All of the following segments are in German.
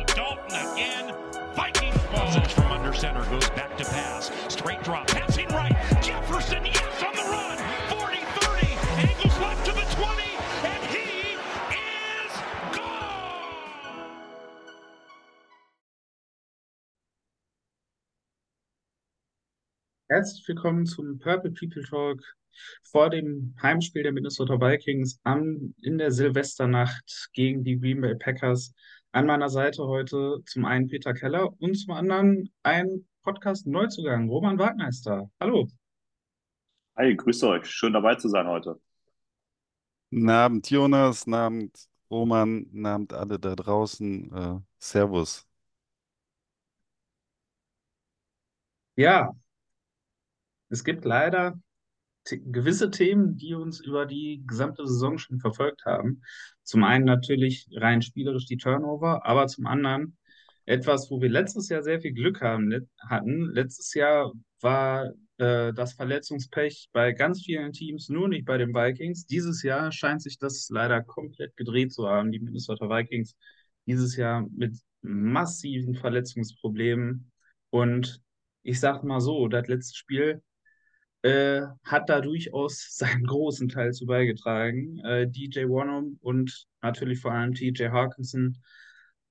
Dalton again. Vikings ball. from under center goes back to pass. Straight drop. Passing right. Jefferson, yes, on the run. 40-30. Angles left to the 20. And he is gone. Herzlich willkommen zum Purple People Talk vor dem Heimspiel der Minnesota Vikings am, in der Silvesternacht gegen die Green Bay Packers. An meiner Seite heute zum einen Peter Keller und zum anderen ein Podcast-Neuzugang, Roman Wagner ist da. Hallo. Hi, grüßt euch. Schön dabei zu sein heute. Guten Abend, Jonas. Guten Abend, Roman. Guten Abend, alle da draußen. Äh, servus. Ja, es gibt leider gewisse Themen, die uns über die gesamte Saison schon verfolgt haben. Zum einen natürlich rein spielerisch die Turnover, aber zum anderen etwas, wo wir letztes Jahr sehr viel Glück haben, hatten. Letztes Jahr war äh, das Verletzungspech bei ganz vielen Teams, nur nicht bei den Vikings. Dieses Jahr scheint sich das leider komplett gedreht zu haben. Die Minnesota Vikings dieses Jahr mit massiven Verletzungsproblemen. Und ich sag mal so, das letzte Spiel äh, hat da durchaus seinen großen Teil zu beigetragen. Äh, DJ Wonnum und natürlich vor allem TJ Hawkinson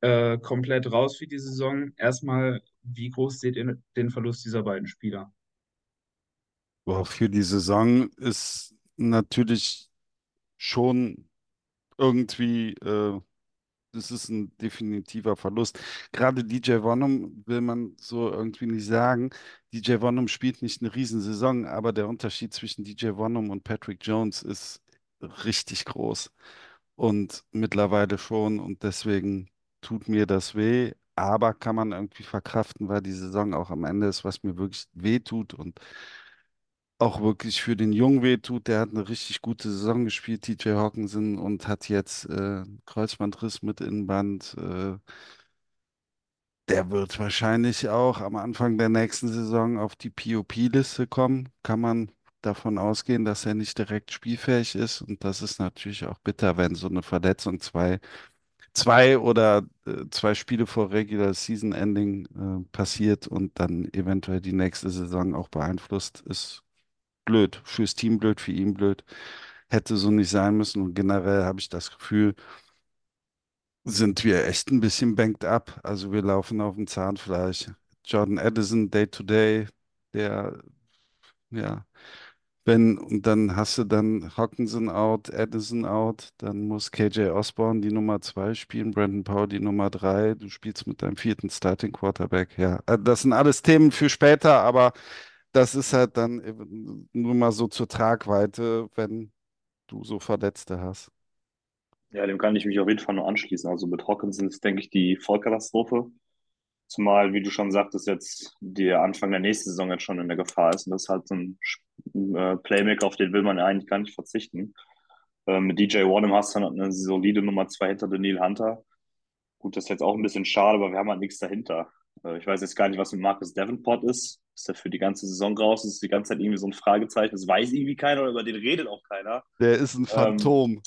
äh, komplett raus für die Saison. Erstmal, wie groß seht ihr den Verlust dieser beiden Spieler? Boah, für die Saison ist natürlich schon irgendwie das ist ein definitiver Verlust. Gerade DJ Wonnum will man so irgendwie nicht sagen. DJ Wonnum spielt nicht eine Riesensaison, aber der Unterschied zwischen DJ Wonnum und Patrick Jones ist richtig groß. Und mittlerweile schon. Und deswegen tut mir das weh. Aber kann man irgendwie verkraften, weil die Saison auch am Ende ist, was mir wirklich weh tut. Und auch wirklich für den Jungen wehtut. Der hat eine richtig gute Saison gespielt, TJ Hawkinson, und hat jetzt äh, Kreuzbandriss mit Innenband. Äh, der wird wahrscheinlich auch am Anfang der nächsten Saison auf die POP-Liste kommen. Kann man davon ausgehen, dass er nicht direkt spielfähig ist. Und das ist natürlich auch bitter, wenn so eine Verletzung zwei, zwei oder äh, zwei Spiele vor Regular Season Ending äh, passiert und dann eventuell die nächste Saison auch beeinflusst, ist blöd. Fürs Team blöd, für ihn blöd. Hätte so nicht sein müssen. Und generell habe ich das Gefühl, sind wir echt ein bisschen banked up. Also wir laufen auf dem Zahnfleisch. Jordan Addison, Day to Day, der, ja, wenn, und dann hast du dann Hawkinson out, Addison out, dann muss KJ Osborne die Nummer zwei spielen, Brandon Powell die Nummer drei, du spielst mit deinem vierten Starting Quarterback, ja. Äh, das sind alles Themen für später, aber das ist halt dann nur mal so zur Tragweite, wenn du so Verletzte hast. Ja, dem kann ich mich auf jeden Fall nur anschließen. Also mit Hawkinson ist, denke ich, die Vollkatastrophe. Zumal, wie du schon sagtest, jetzt der Anfang der nächsten Saison jetzt schon in der Gefahr ist. Und das ist halt so ein äh, Playmaker, auf den will man eigentlich gar nicht verzichten. Ähm, mit DJ Warnham hast du dann eine solide Nummer zwei hinter Daniel Hunter. Gut, das ist jetzt auch ein bisschen schade, aber wir haben halt nichts dahinter. Äh, ich weiß jetzt gar nicht, was mit Marcus Davenport ist. Ist er für die ganze Saison raus? Ist die ganze Zeit irgendwie so ein Fragezeichen. Das weiß irgendwie keiner oder über den redet auch keiner. Der ist ein Phantom. Ähm,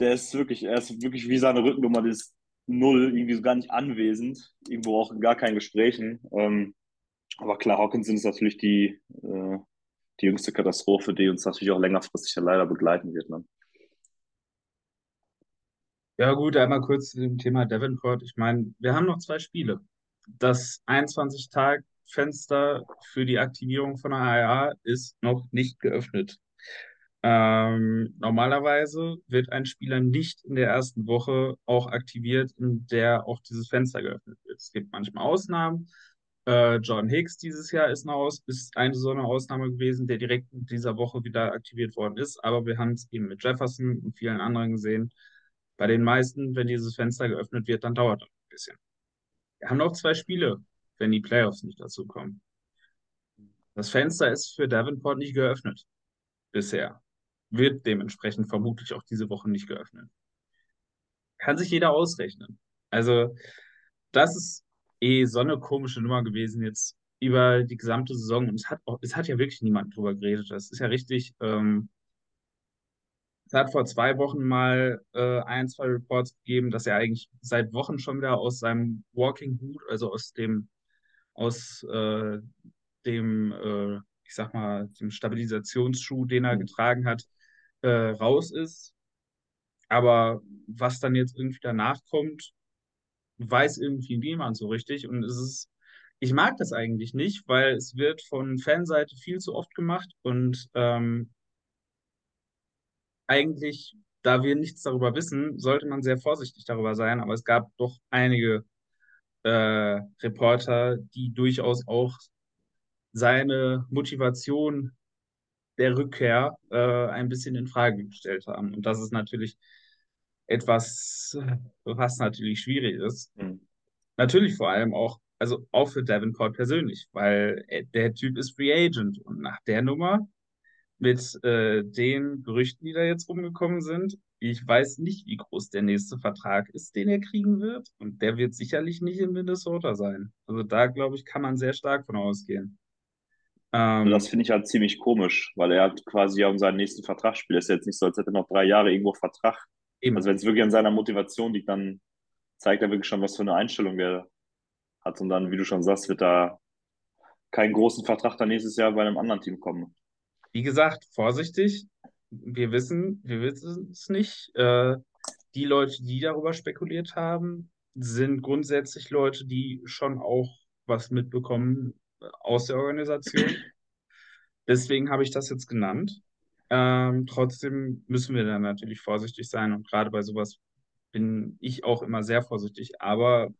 der ist wirklich, er ist wirklich wie seine Rückennummer, die ist null, irgendwie so gar nicht anwesend, irgendwo auch in gar keinen Gesprächen. Ähm, aber klar, Hawkinson ist natürlich die, äh, die jüngste Katastrophe, die uns natürlich auch längerfristig ja leider begleiten wird. Ne? Ja, gut, einmal kurz zu dem Thema Davenport. Ich meine, wir haben noch zwei Spiele das 21-Tag-Fenster für die Aktivierung von der ARA ist noch nicht geöffnet. Ähm, normalerweise wird ein Spieler nicht in der ersten Woche auch aktiviert, in der auch dieses Fenster geöffnet wird. Es gibt manchmal Ausnahmen. Äh, John Hicks dieses Jahr ist, eine Aus ist eine so eine Ausnahme gewesen, der direkt in dieser Woche wieder aktiviert worden ist. Aber wir haben es eben mit Jefferson und vielen anderen gesehen. Bei den meisten, wenn dieses Fenster geöffnet wird, dann dauert das ein bisschen. Haben noch zwei Spiele, wenn die Playoffs nicht dazu kommen. Das Fenster ist für Davenport nicht geöffnet bisher. Wird dementsprechend vermutlich auch diese Woche nicht geöffnet. Kann sich jeder ausrechnen. Also, das ist eh so eine komische Nummer gewesen jetzt über die gesamte Saison. Und es hat, auch, es hat ja wirklich niemand drüber geredet. Das ist ja richtig. Ähm, es hat vor zwei Wochen mal äh, ein, zwei Reports gegeben, dass er eigentlich seit Wochen schon wieder aus seinem Walking Boot, also aus dem, aus äh, dem, äh, ich sag mal, dem Stabilisationsschuh, den er getragen hat, äh, raus ist. Aber was dann jetzt irgendwie danach kommt, weiß irgendwie niemand so richtig. Und es ist, ich mag das eigentlich nicht, weil es wird von Fanseite viel zu oft gemacht und ähm, eigentlich, da wir nichts darüber wissen, sollte man sehr vorsichtig darüber sein. Aber es gab doch einige äh, Reporter, die durchaus auch seine Motivation der Rückkehr äh, ein bisschen in Frage gestellt haben. Und das ist natürlich etwas, was natürlich schwierig ist. Mhm. Natürlich vor allem auch, also auch für Davenport persönlich, weil der Typ ist Free Agent und nach der Nummer mit äh, den Gerüchten, die da jetzt rumgekommen sind, ich weiß nicht, wie groß der nächste Vertrag ist, den er kriegen wird. Und der wird sicherlich nicht in Minnesota sein. Also da, glaube ich, kann man sehr stark von ausgehen. Ähm, das finde ich halt ziemlich komisch, weil er hat quasi ja um seinen nächsten Vertrag spielt. Es ist jetzt nicht so, als hätte er noch drei Jahre irgendwo Vertrag. Eben. Also wenn es wirklich an seiner Motivation liegt, dann zeigt er wirklich schon, was für eine Einstellung der hat. Und dann, wie du schon sagst, wird da keinen großen Vertrag dann nächstes Jahr bei einem anderen Team kommen. Wie gesagt, vorsichtig. Wir wissen, wir wissen es nicht. Äh, die Leute, die darüber spekuliert haben, sind grundsätzlich Leute, die schon auch was mitbekommen aus der Organisation. Deswegen habe ich das jetzt genannt. Ähm, trotzdem müssen wir dann natürlich vorsichtig sein und gerade bei sowas bin ich auch immer sehr vorsichtig. Aber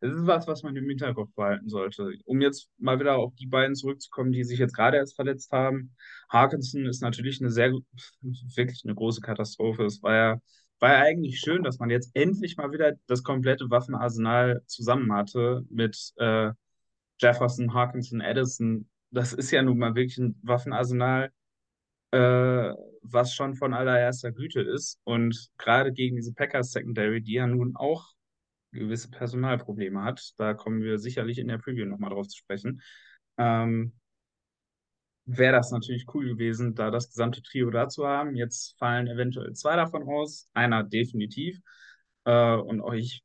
es ist was, was man im Hinterkopf behalten sollte. Um jetzt mal wieder auf die beiden zurückzukommen, die sich jetzt gerade erst verletzt haben. Harkinson ist natürlich eine sehr, wirklich eine große Katastrophe. Es war ja, war ja eigentlich schön, dass man jetzt endlich mal wieder das komplette Waffenarsenal zusammen hatte mit äh, Jefferson, Harkinson, Addison. Das ist ja nun mal wirklich ein Waffenarsenal, äh, was schon von allererster Güte ist. Und gerade gegen diese Packers Secondary, die ja nun auch gewisse Personalprobleme hat, da kommen wir sicherlich in der Preview nochmal drauf zu sprechen, ähm, wäre das natürlich cool gewesen, da das gesamte Trio da zu haben. Jetzt fallen eventuell zwei davon aus, einer definitiv. Äh, und auch ich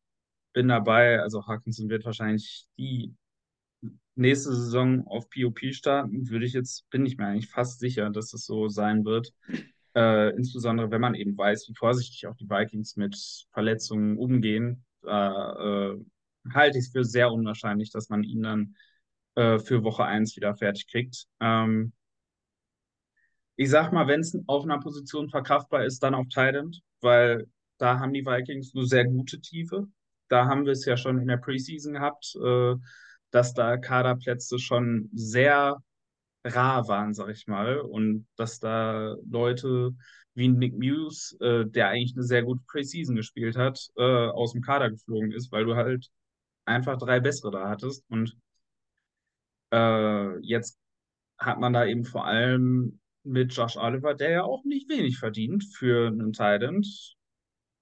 bin dabei, also Harkinson wird wahrscheinlich die nächste Saison auf POP starten, würde ich jetzt, bin ich mir eigentlich fast sicher, dass es so sein wird. Äh, insbesondere wenn man eben weiß, wie vorsichtig auch die Vikings mit Verletzungen umgehen, äh, halte ich es für sehr unwahrscheinlich, dass man ihn dann äh, für Woche 1 wieder fertig kriegt. Ähm, ich sag mal, wenn es auf einer Position verkraftbar ist, dann auf Thailand, weil da haben die Vikings eine sehr gute Tiefe. Da haben wir es ja schon in der Preseason gehabt. Äh, dass da Kaderplätze schon sehr rar waren, sag ich mal, und dass da Leute wie Nick Muse, äh, der eigentlich eine sehr gute Preseason gespielt hat, äh, aus dem Kader geflogen ist, weil du halt einfach drei bessere da hattest. Und äh, jetzt hat man da eben vor allem mit Josh Oliver, der ja auch nicht wenig verdient für einen Titan,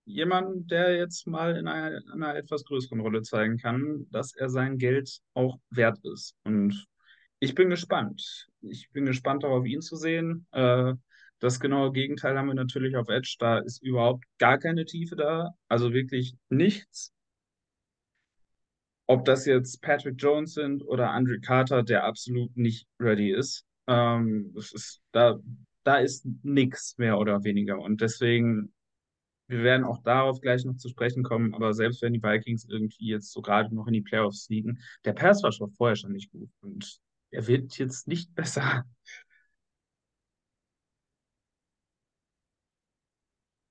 jemand, der jetzt mal in einer, in einer, etwas größeren Rolle zeigen kann, dass er sein Geld auch wert ist. Und ich bin gespannt. Ich bin gespannt darauf, ihn zu sehen. Äh, das genaue Gegenteil haben wir natürlich auf Edge. Da ist überhaupt gar keine Tiefe da. Also wirklich nichts. Ob das jetzt Patrick Jones sind oder Andre Carter, der absolut nicht ready ist. Ähm, ist da, da ist nichts mehr oder weniger. Und deswegen wir werden auch darauf gleich noch zu sprechen kommen, aber selbst wenn die Vikings irgendwie jetzt so gerade noch in die Playoffs liegen, der Pass war schon vorher schon nicht gut und er wird jetzt nicht besser.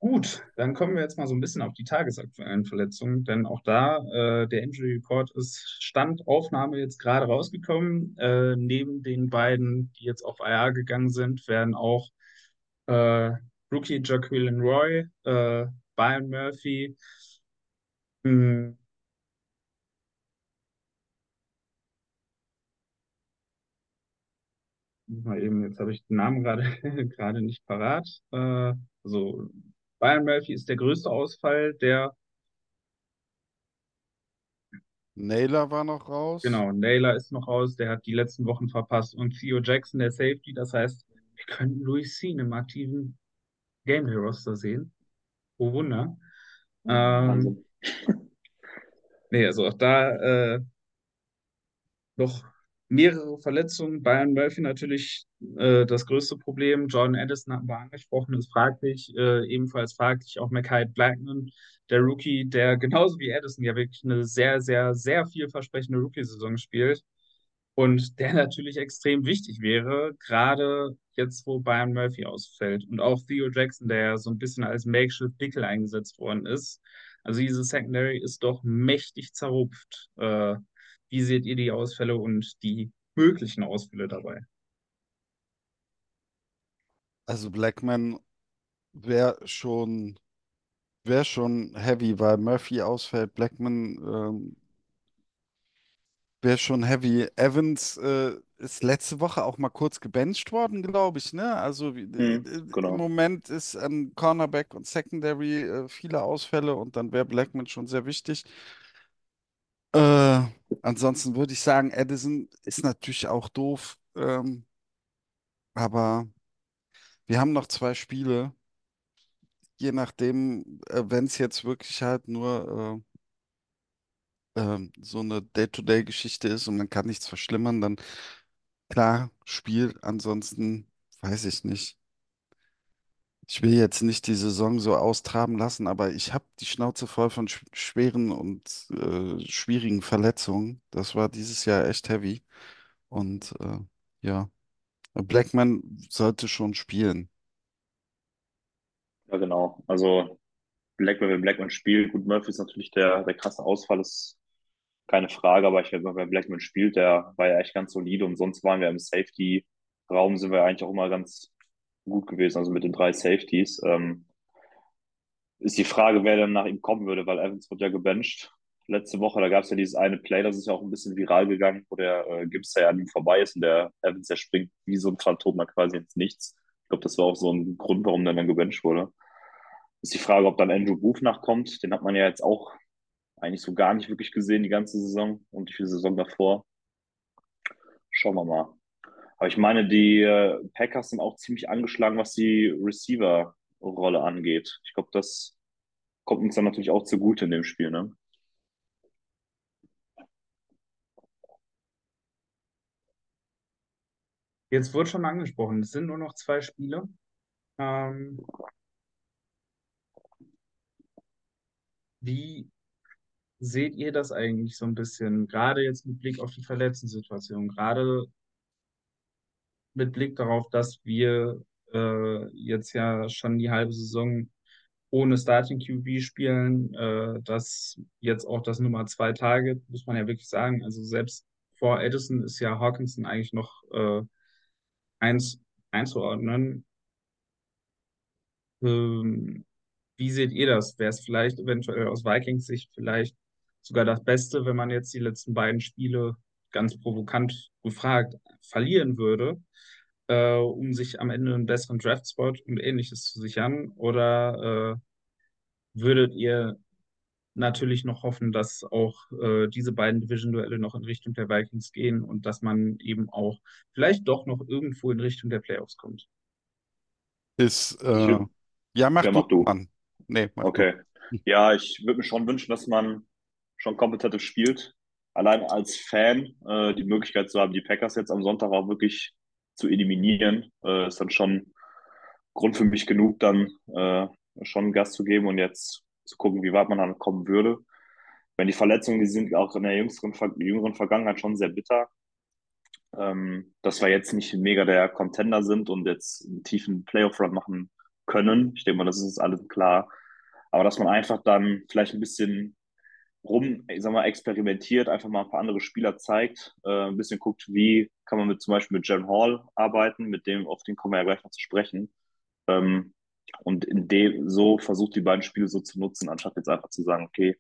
Gut, dann kommen wir jetzt mal so ein bisschen auf die tagesaktuellen Verletzungen, denn auch da, äh, der Injury Report ist Standaufnahme jetzt gerade rausgekommen. Äh, neben den beiden, die jetzt auf IR gegangen sind, werden auch äh, Rookie Jacqueline Roy, äh, Brian Murphy, hm, mal eben, jetzt habe ich den Namen gerade nicht parat. Äh, also Byron Murphy ist der größte Ausfall, der Naylor war noch raus. Genau, Naylor ist noch raus, der hat die letzten Wochen verpasst. Und Theo Jackson, der Safety, das heißt, wir können Louis Sean im aktiven Game Day Roster sehen. Oh Wunder. Ähm, nee, also auch da äh, noch mehrere Verletzungen. Bayern Murphy natürlich äh, das größte Problem. Jordan Addison hatten wir angesprochen, ist fraglich. Äh, ebenfalls fraglich auch Mackay Blackman, der Rookie, der genauso wie Addison ja wirklich eine sehr, sehr, sehr vielversprechende Rookie-Saison spielt. Und der natürlich extrem wichtig wäre, gerade jetzt, wo Bayern Murphy ausfällt. Und auch Theo Jackson, der ja so ein bisschen als Makeshift-Dickel eingesetzt worden ist. Also diese Secondary ist doch mächtig zerrupft. Äh, wie seht ihr die Ausfälle und die möglichen Ausfälle dabei? Also Blackman wäre schon, wäre schon heavy, weil Murphy ausfällt. Blackman ähm, wäre schon heavy. Evans äh, ist letzte Woche auch mal kurz gebencht worden, glaube ich, ne? Also äh, Mhm, äh, genau. im Moment ist an Cornerback und Secondary äh, viele Ausfälle und dann wäre Blackman schon sehr wichtig. Äh, ansonsten würde ich sagen, Addison ist natürlich auch doof, ähm, aber wir haben noch zwei Spiele. Je nachdem, äh, wenn es jetzt wirklich halt nur äh, ähm, so eine Day-to-Day-Geschichte ist und man kann nichts verschlimmern, dann klar, Spiel. Ansonsten weiß ich nicht. Ich will jetzt nicht die Saison so austraben lassen, aber ich habe die Schnauze voll von sch schweren und äh, schwierigen Verletzungen. Das war dieses Jahr echt heavy. Und äh, ja, Blackman sollte schon spielen. Ja, genau. Also Blackman, wenn Blackman spielt, gut, Murphy ist natürlich der, der krasse Ausfall, ist keine Frage, aber ich finde, wenn Blackman spielt, der war ja echt ganz solide und sonst waren wir im Safety-Raum, sind wir eigentlich auch immer ganz gut gewesen, also mit den drei Safeties. Ähm, ist die Frage, wer dann nach ihm kommen würde, weil Evans wird ja gebencht. Letzte Woche, da gab es ja dieses eine Play, das ist ja auch ein bisschen viral gegangen, wo der äh, Gibbs ja an ihm vorbei ist und der Evans, der springt wie so ein Phantom da quasi ins Nichts. Ich glaube, das war auch so ein Grund, warum der dann gebencht wurde. Ist die Frage, ob dann Andrew Booth nachkommt. Den hat man ja jetzt auch eigentlich so gar nicht wirklich gesehen, die ganze Saison und die Saison davor. Schauen wir mal. Aber ich meine, die äh, Packers sind auch ziemlich angeschlagen, was die Receiver-Rolle angeht. Ich glaube, das kommt uns dann natürlich auch zugute in dem Spiel, ne? Jetzt wurde schon angesprochen, es sind nur noch zwei Spiele. Ähm, wie seht ihr das eigentlich so ein bisschen, gerade jetzt mit Blick auf die Verletzten-Situation, gerade mit Blick darauf, dass wir äh, jetzt ja schon die halbe Saison ohne Starting QB spielen, äh, dass jetzt auch das Nummer zwei Target, muss man ja wirklich sagen, also selbst vor Edison ist ja Hawkinson eigentlich noch äh, eins einzuordnen. Ähm, wie seht ihr das? Wäre es vielleicht eventuell aus Vikings Sicht vielleicht sogar das Beste, wenn man jetzt die letzten beiden Spiele ganz provokant gefragt verlieren würde, äh, um sich am Ende einen besseren Draft-Spot und ähnliches zu sichern? Oder äh, würdet ihr natürlich noch hoffen, dass auch äh, diese beiden Division-Duelle noch in Richtung der Vikings gehen und dass man eben auch vielleicht doch noch irgendwo in Richtung der Playoffs kommt? Ist, äh, ja, mach Ja, du, mach du. Mann. Nee, mach du. Okay. Ja, ich würde mir schon wünschen, dass man schon kompetitiv spielt. Allein als Fan äh, die Möglichkeit zu haben, die Packers jetzt am Sonntag auch wirklich zu eliminieren, äh, ist dann schon Grund für mich genug, dann äh, schon Gas zu geben und jetzt zu gucken, wie weit man dann kommen würde. Wenn die Verletzungen, die sind auch in der jüngeren, jüngeren Vergangenheit schon sehr bitter. Ähm, dass wir jetzt nicht mega der Contender sind und jetzt einen tiefen Playoff-Run machen können. Ich denke mal, das ist alles klar. Aber dass man einfach dann vielleicht ein bisschen rum, ich sag mal, experimentiert, einfach mal ein paar andere Spieler zeigt, äh, ein bisschen guckt, wie kann man mit zum Beispiel mit Jen Hall arbeiten, mit dem, auf den kommen wir ja gleich noch zu sprechen. Ähm, und in dem so versucht die beiden Spiele so zu nutzen, anstatt jetzt einfach zu sagen, okay,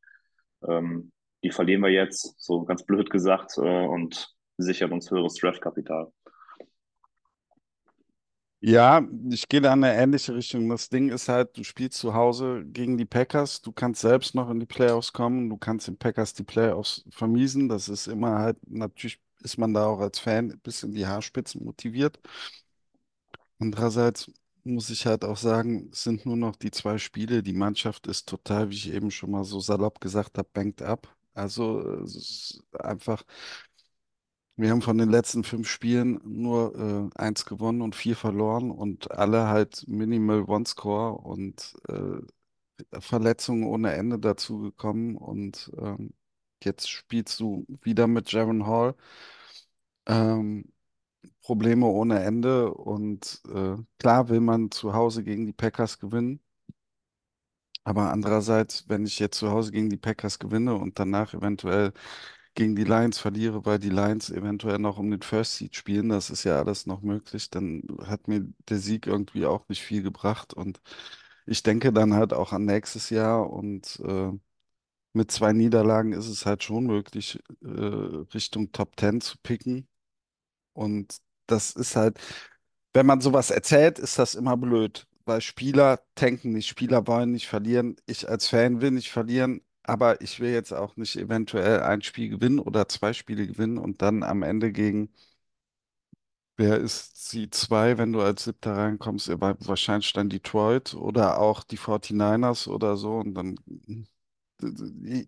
ähm, die verlieren wir jetzt, so ganz blöd gesagt, äh, und sichern uns höheres Draftkapital. Ja, ich gehe da in eine ähnliche Richtung. Das Ding ist halt, du spielst zu Hause gegen die Packers, du kannst selbst noch in die Playoffs kommen, du kannst den Packers die Playoffs vermiesen. Das ist immer halt, natürlich ist man da auch als Fan bis in die Haarspitzen motiviert. Andererseits muss ich halt auch sagen, es sind nur noch die zwei Spiele. Die Mannschaft ist total, wie ich eben schon mal so salopp gesagt habe, banked up. Also es ist einfach. Wir haben von den letzten fünf Spielen nur äh, eins gewonnen und vier verloren und alle halt Minimal One-Score und äh, Verletzungen ohne Ende dazu gekommen. Und ähm, jetzt spielst du wieder mit Jaron Hall. Ähm, Probleme ohne Ende. Und äh, klar will man zu Hause gegen die Packers gewinnen. Aber andererseits, wenn ich jetzt zu Hause gegen die Packers gewinne und danach eventuell gegen die Lions verliere, weil die Lions eventuell noch um den First Seed spielen, das ist ja alles noch möglich, dann hat mir der Sieg irgendwie auch nicht viel gebracht. Und ich denke dann halt auch an nächstes Jahr und äh, mit zwei Niederlagen ist es halt schon möglich, äh, Richtung Top 10 zu picken. Und das ist halt, wenn man sowas erzählt, ist das immer blöd, weil Spieler tanken nicht, Spieler wollen nicht verlieren. Ich als Fan will nicht verlieren, aber ich will jetzt auch nicht eventuell ein Spiel gewinnen oder zwei Spiele gewinnen und dann am Ende gegen, wer ist sie zwei, wenn du als Siebter reinkommst, wahrscheinlich dann Detroit oder auch die 49ers oder so und dann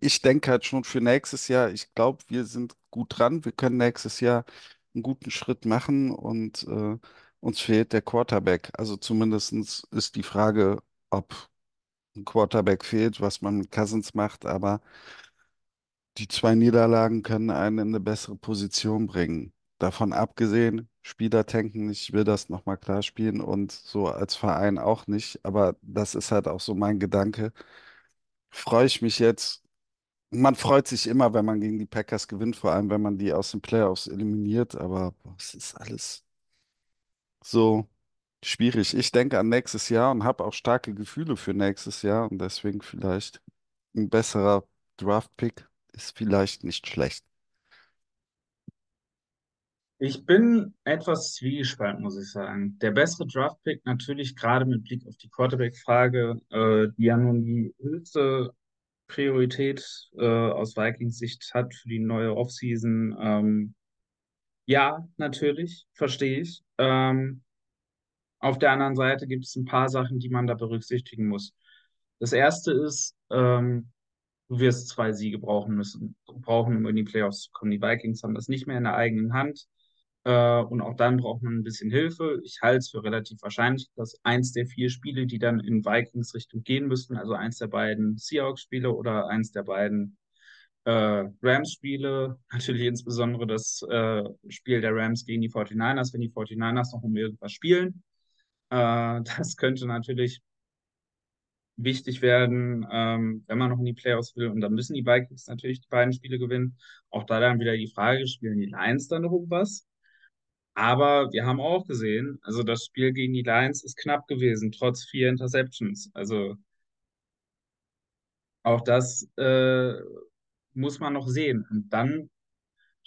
ich denke halt schon für nächstes Jahr, ich glaube, wir sind gut dran. Wir können nächstes Jahr einen guten Schritt machen und äh, uns fehlt der Quarterback. Also zumindest ist die Frage, ob ein Quarterback fehlt, was man mit Cousins macht, aber die zwei Niederlagen können einen in eine bessere Position bringen. Davon abgesehen, Spieler tanken nicht, ich will das nochmal klar spielen und so als Verein auch nicht, aber das ist halt auch so mein Gedanke. Freue ich mich jetzt man freut sich immer, wenn man gegen die Packers gewinnt, vor allem wenn man die aus den Playoffs eliminiert, aber boah, es ist alles so schwierig. Ich denke an nächstes Jahr und habe auch starke Gefühle für nächstes Jahr und deswegen vielleicht ein besserer Draft-Pick ist vielleicht nicht schlecht. Ich bin etwas zwiegespalten, muss ich sagen. Der bessere Draft-Pick natürlich gerade mit Blick auf die Quarterback-Frage, äh, die ja nun die höchste Priorität äh, aus Vikings Sicht hat für die neue Offseason. Ähm, ja, natürlich, verstehe ich. Ähm, auf der anderen Seite gibt es ein paar Sachen, die man da berücksichtigen muss. Das erste ist, ähm, du wirst zwei Siege brauchen müssen, brauchen, um in die Playoffs zu kommen. Die Vikings haben das nicht mehr in der eigenen Hand. Äh, und auch dann braucht man ein bisschen Hilfe. Ich halte es für relativ wahrscheinlich, dass eins der vier Spiele, die dann in Vikings Richtung gehen müssten, also eins der beiden Seahawks-Spiele oder eins der beiden äh, Rams-Spiele, natürlich insbesondere das äh, Spiel der Rams gegen die 49ers, wenn die 49ers noch um irgendwas spielen. Äh, das könnte natürlich wichtig werden, ähm, wenn man noch in die Playoffs will. Und dann müssen die Vikings natürlich die beiden Spiele gewinnen. Auch da dann wieder die Frage, spielen die Lions dann noch um was? Aber wir haben auch gesehen, also das Spiel gegen die Lions ist knapp gewesen, trotz vier Interceptions. Also auch das äh, muss man noch sehen. Und dann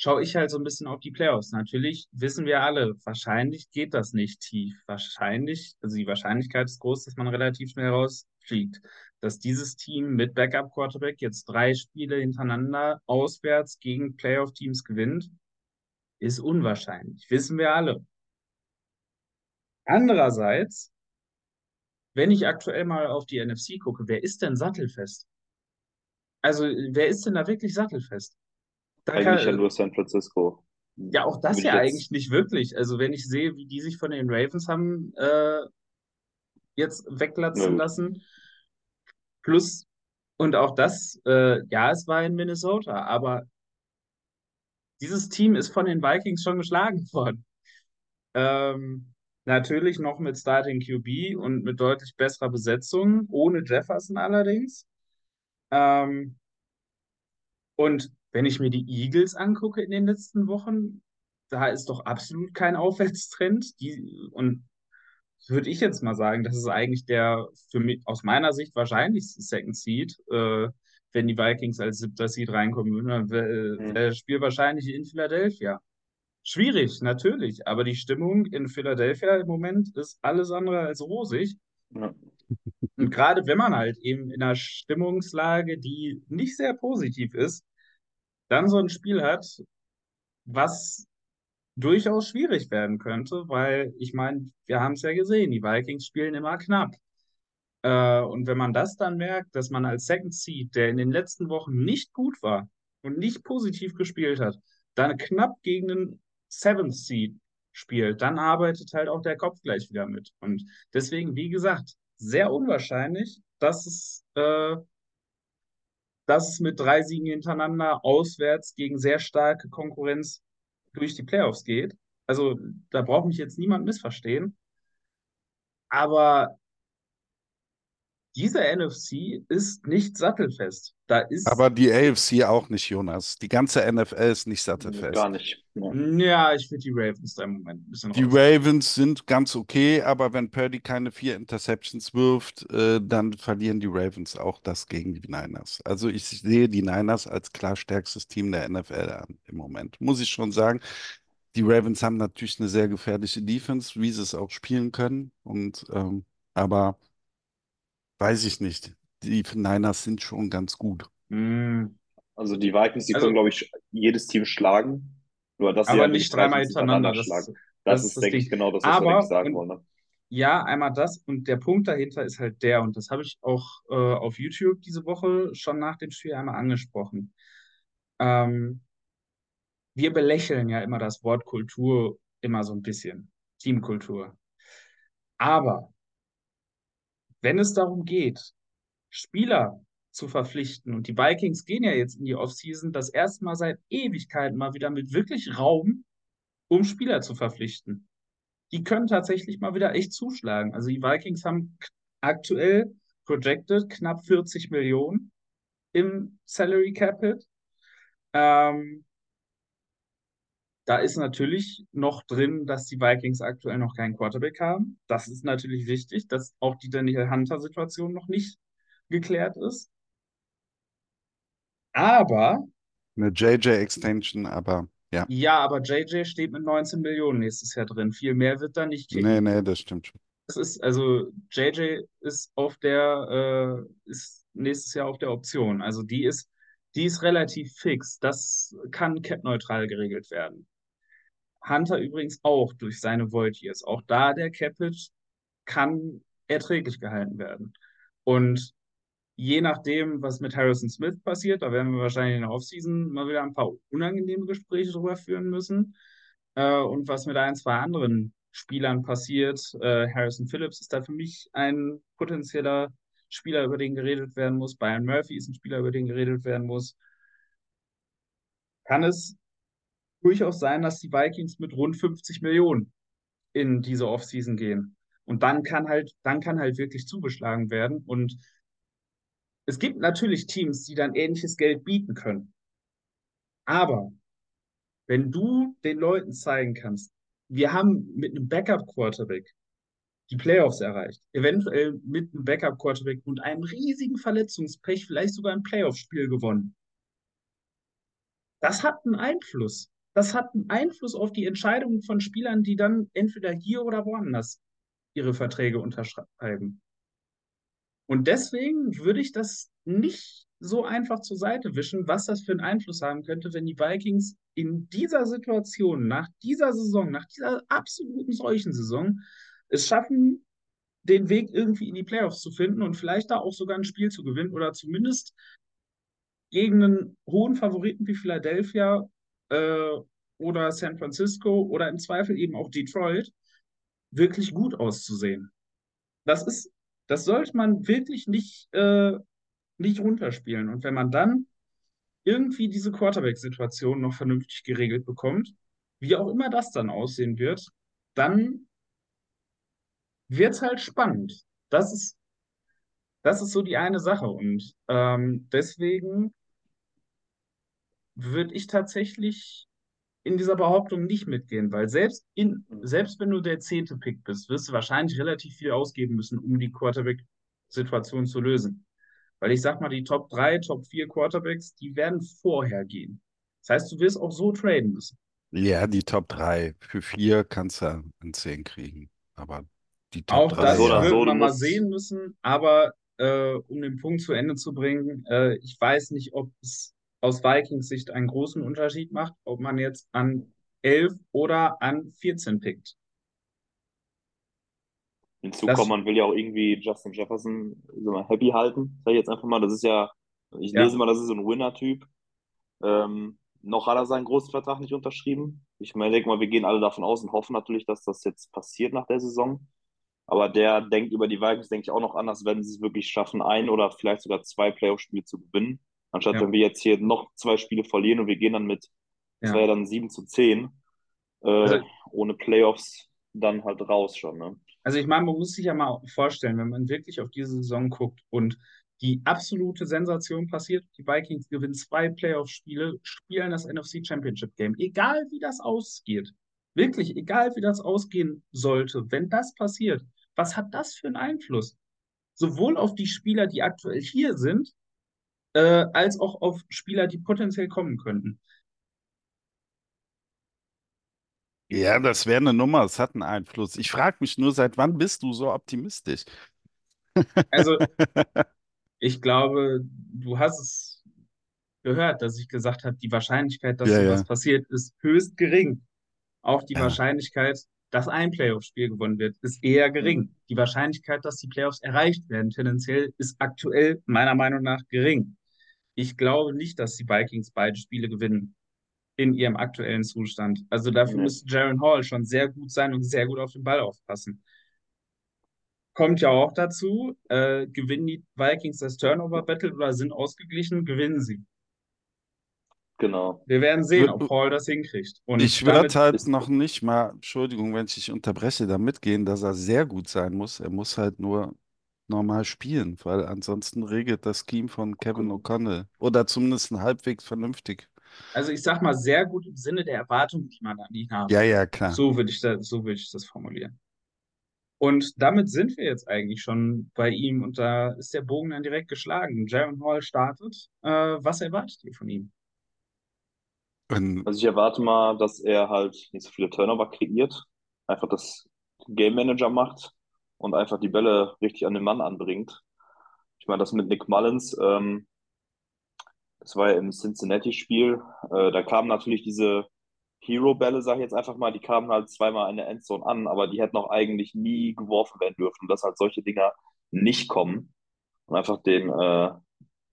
schaue ich halt so ein bisschen auf die Playoffs. Natürlich wissen wir alle, wahrscheinlich geht das nicht tief. Wahrscheinlich, also die Wahrscheinlichkeit ist groß, dass man relativ schnell rausfliegt. Dass dieses Team mit Backup-Quarterback jetzt drei Spiele hintereinander auswärts gegen Playoff-Teams gewinnt, ist unwahrscheinlich. Wissen wir alle. Andererseits, wenn ich aktuell mal auf die NFC gucke, wer ist denn sattelfest? Also, wer ist denn da wirklich sattelfest? Da Eigentlich ja nur San Francisco. ja, auch das ja jetzt- eigentlich nicht wirklich. Also, wenn ich sehe, wie die sich von den Ravens haben äh, jetzt weglatzen gut. lassen, plus, und auch das, äh, ja, es war in Minnesota, aber dieses Team ist von den Vikings schon geschlagen worden. Ähm, natürlich noch mit Starting QB und mit deutlich besserer Besetzung, ohne Jefferson allerdings. Ähm, und wenn ich mir die Eagles angucke in den letzten Wochen, da ist doch absolut kein Aufwärtstrend. Die, und würde ich jetzt mal sagen, das ist eigentlich der für mich aus meiner Sicht wahrscheinlichste Second Seed, äh, wenn die Vikings als siebter Seed reinkommen würden, dann Hm. das Spiel wahrscheinlich in Philadelphia. Schwierig, natürlich, aber die Stimmung in Philadelphia im Moment ist alles andere als rosig. Ja. Und gerade wenn man halt eben in einer Stimmungslage, die nicht sehr positiv ist, dann so ein Spiel hat, was durchaus schwierig werden könnte, weil ich meine, wir haben es ja gesehen, die Vikings spielen immer knapp. Äh, und wenn man das dann merkt, dass man als Second Seed, der in den letzten Wochen nicht gut war und nicht positiv gespielt hat, dann knapp gegen den Seventh Seed spielt, dann arbeitet halt auch der Kopf gleich wieder mit. Und deswegen, wie gesagt, sehr unwahrscheinlich, dass es, äh, dass es mit drei Siegen hintereinander auswärts gegen sehr starke Konkurrenz durch die Playoffs geht. Also da braucht mich jetzt niemand missverstehen. Aber diese NFC ist nicht sattelfest. Da ist. Aber die AFC auch nicht, Jonas. Die ganze NFL ist nicht sattelfest. Gar nicht. Ja. Ja, ich finde die Ravens da im Moment ein bisschen Die raus. Ravens sind ganz okay, aber wenn Purdy keine vier Interceptions wirft, äh, dann verlieren die Ravens auch das gegen die Niners. Also ich sehe die Niners als klar stärkstes Team der NFL an im Moment. Muss ich schon sagen. Die Ravens haben natürlich eine sehr gefährliche Defense, wie sie es auch spielen können. Und ähm, aber weiß ich nicht. Die Niners sind schon ganz gut. Hm, Also die Vikings, die Also- können, glaube ich, jedes Team schlagen. Nur dass sie aber halt nicht dreimal hintereinander. Das, schlagen. das Das, ist ist, das denke Ding. ich, genau das, was wir Aber, eigentlich sagen wollen. Ne? Ja, einmal das und der Punkt dahinter ist halt der, und das habe ich auch äh, auf YouTube diese Woche schon nach dem Spiel einmal angesprochen. Ähm, wir belächeln ja immer das Wort Kultur immer so ein bisschen, Teamkultur. Aber wenn es darum geht, Spieler zu verpflichten, und die Vikings gehen ja jetzt in die Offseason das erste Mal seit Ewigkeiten mal wieder mit wirklich Raum, um Spieler zu verpflichten die können tatsächlich mal wieder echt zuschlagen. Also die Vikings haben aktuell projected knapp 40 Millionen im Salary Cap. Ähm, da ist natürlich noch drin, dass die Vikings aktuell noch keinen Quarterback haben. Das ist natürlich wichtig, dass auch die Daniel Hunter-Situation noch nicht geklärt ist. Aber, Eine JJ-Extension, aber ja. ja, aber JJ steht mit 19 Millionen nächstes Jahr drin. Viel mehr wird da nicht kicken. Nee, nee, das stimmt schon. Es ist, also JJ ist auf der, äh, ist nächstes Jahr auf der Option. Also die ist, die ist relativ fix. Das kann cap-neutral geregelt werden. Hunter übrigens auch durch seine Void Years. Auch da der Capit kann erträglich gehalten werden. Und je nachdem, was mit Harrison Smith passiert, da werden wir wahrscheinlich in der Offseason mal wieder ein paar unangenehme Gespräche drüber führen müssen. Äh, und was mit ein, zwei anderen Spielern passiert. Äh, Harrison Phillips ist da für mich ein potenzieller Spieler, über den geredet werden muss. Brian Murphy ist ein Spieler, über den geredet werden muss. Kann es durchaus sein, dass die Vikings mit rund 50 Millionen in diese Offseason gehen. Und dann kann halt, dann kann halt wirklich zugeschlagen werden. Und es gibt natürlich Teams, die dann ähnliches Geld bieten können. Aber wenn du den Leuten zeigen kannst, wir haben mit einem Backup-Quarterback die Playoffs erreicht, eventuell mit einem Backup-Quarterback und einem riesigen Verletzungspech vielleicht sogar ein Playoff-Spiel gewonnen. Das hat einen Einfluss. Das hat einen Einfluss auf die Entscheidungen von Spielern, die dann entweder hier oder woanders ihre Verträge unterschreiben. Und deswegen würde ich das nicht so einfach zur Seite wischen, was das für einen Einfluss haben könnte, wenn die Vikings in dieser Situation, nach dieser Saison, nach dieser absoluten Seuchensaison, es schaffen, den Weg irgendwie in die Playoffs zu finden und vielleicht da auch sogar ein Spiel zu gewinnen oder zumindest gegen einen hohen Favoriten wie Philadelphia äh, oder San Francisco oder im Zweifel eben auch Detroit wirklich gut auszusehen. Das ist, das sollte man wirklich nicht, äh, nicht runterspielen. Und wenn man dann irgendwie diese Quarterback-Situation noch vernünftig geregelt bekommt, wie auch immer das dann aussehen wird, dann wird es halt spannend. Das ist, das ist so die eine Sache. Und ähm, deswegen würde ich tatsächlich in dieser Behauptung nicht mitgehen, weil selbst, in, selbst wenn du der zehnte Pick bist, wirst du wahrscheinlich relativ viel ausgeben müssen, um die Quarterback-Situation zu lösen. Weil ich sag mal, die Top 3, Top 4 Quarterbacks, die werden vorher gehen. Das heißt, du wirst auch so traden müssen. Ja, die Top 3. Für 4 kannst du ein 10 kriegen. Aber die Top Auch 3. das oder so, du mal sehen müssen, aber äh, um den Punkt zu Ende zu bringen, äh, ich weiß nicht, ob es aus Vikings Sicht einen großen Unterschied macht, ob man jetzt an 11 oder an 14 pickt. Hinzu kommt, man will ja auch irgendwie Justin Jefferson so mal happy halten, sag ich jetzt einfach mal. Das ist ja, ich Ja. lese mal, das ist so ein Winner-Typ. Ähm, noch hat er seinen großen Vertrag nicht unterschrieben. Ich meine, denk mal, wir gehen alle davon aus und hoffen natürlich, dass das jetzt passiert nach der Saison. Aber der denkt über die Vikings, denke ich, auch noch anders, wenn sie es wirklich schaffen, ein oder vielleicht sogar zwei Playoff-Spiele zu gewinnen. Anstatt Ja. wenn wir jetzt hier noch zwei Spiele verlieren und wir gehen dann mit, das Ja. wäre ja dann 7 zu 10, äh, Also- ohne Playoffs dann halt raus schon, ne? Also ich meine, man muss sich ja mal vorstellen, wenn man wirklich auf diese Saison guckt und die absolute Sensation passiert, die Vikings gewinnen zwei Playoff-Spiele, spielen das NFC Championship Game. Egal wie das ausgeht, wirklich egal wie das ausgehen sollte, wenn das passiert, was hat das für einen Einfluss? Sowohl auf die Spieler, die aktuell hier sind, äh, als auch auf Spieler, die potenziell kommen könnten. Ja, das wäre eine Nummer. Es hat einen Einfluss. Ich frage mich nur, seit wann bist du so optimistisch? Also ich glaube, du hast es gehört, dass ich gesagt habe, die Wahrscheinlichkeit, dass Ja, sowas ja. passiert, ist höchst gering. Auch die Ja. Wahrscheinlichkeit, dass ein Playoff-Spiel gewonnen wird, ist eher gering. Mhm. Die Wahrscheinlichkeit, dass die Playoffs erreicht werden, tendenziell ist aktuell meiner Meinung nach gering. Ich glaube nicht, dass die Vikings beide Spiele gewinnen in ihrem aktuellen Zustand. Also dafür Nee. müsste Jaron Hall schon sehr gut sein und sehr gut auf den Ball aufpassen. Kommt ja auch dazu, äh, gewinnen die Vikings das Turnover-Battle oder sind ausgeglichen, gewinnen sie. Genau. Wir werden sehen, ob Paul das hinkriegt. Und Ich würde halt noch nicht mal, Entschuldigung, wenn ich dich unterbreche, da mitgehen, dass er sehr gut sein muss. Er muss halt nur normal spielen, weil ansonsten regelt das Scheme von Kevin O'Connell oder zumindest halbwegs vernünftig. Also ich sag mal, sehr gut im Sinne der Erwartungen, die man an ihn hat. Ja, ja, klar. So würde ich das, so würde ich das formulieren. Und damit sind wir jetzt eigentlich schon bei ihm und da ist der Bogen dann direkt geschlagen. Jaron Hall startet. Äh, was erwartet ihr von ihm? Und Also ich erwarte mal, dass er halt nicht so viele Turnover kreiert, einfach das Game Manager macht und einfach die Bälle richtig an den Mann anbringt. Ich meine, das mit Nick Mullins, ähm, das war ja im Cincinnati-Spiel, äh, da kamen natürlich diese Hero-Bälle, sag ich jetzt einfach mal, die kamen halt zweimal in der Endzone an, aber die hätten auch eigentlich nie geworfen werden dürfen, dass halt solche Dinger nicht kommen und einfach den, äh,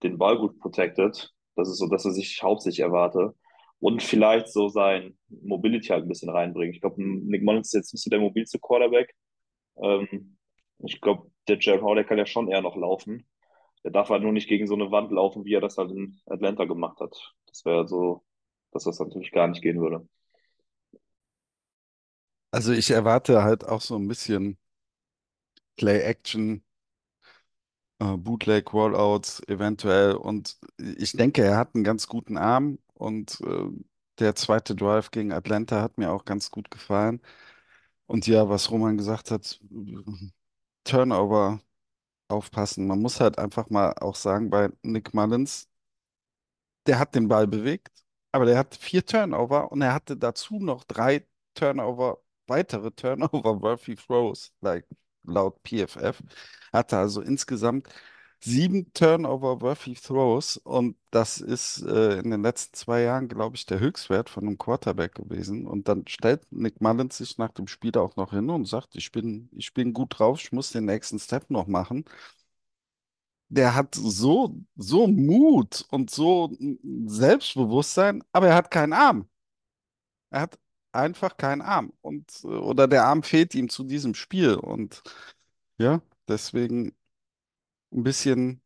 den Ball gut protected. Das ist so, dass er sich hauptsächlich erwarte. Und vielleicht so sein Mobility halt ein bisschen reinbringen. Ich glaube, Nick Mullins ist jetzt nicht so der mobilste Quarterback. Ähm, ich glaube, der Jared Hall, der kann ja schon eher noch laufen. Der darf halt nur nicht gegen so eine Wand laufen, wie er das halt in Atlanta gemacht hat. Das wäre so, dass das natürlich gar nicht gehen würde. also ich erwarte halt auch so ein bisschen Play-Action, äh, Bootleg, Rollouts eventuell. Und ich denke, er hat einen ganz guten Arm und äh, der zweite Drive gegen Atlanta hat mir auch ganz gut gefallen. Und ja, was Roman gesagt hat, Turnover aufpassen. Man muss halt einfach mal auch sagen, bei Nick Mullins, der hat den Ball bewegt, aber der hat vier Turnover und er hatte dazu noch drei Turnover, weitere Turnover-worthy Throws, like, laut PFF. Hatte also insgesamt sieben Turnover-worthy Throws und das ist äh, in den letzten zwei Jahren, glaube ich, der Höchstwert von einem Quarterback gewesen. Und dann stellt Nick Mullins sich nach dem Spiel auch noch hin und sagt, ich bin, ich bin gut drauf, ich muss den nächsten Step noch machen der hat so, so Mut und so Selbstbewusstsein, aber er hat keinen Arm. Er hat einfach keinen Arm. Und, oder der Arm fehlt ihm zu diesem Spiel. Und ja, deswegen ein bisschen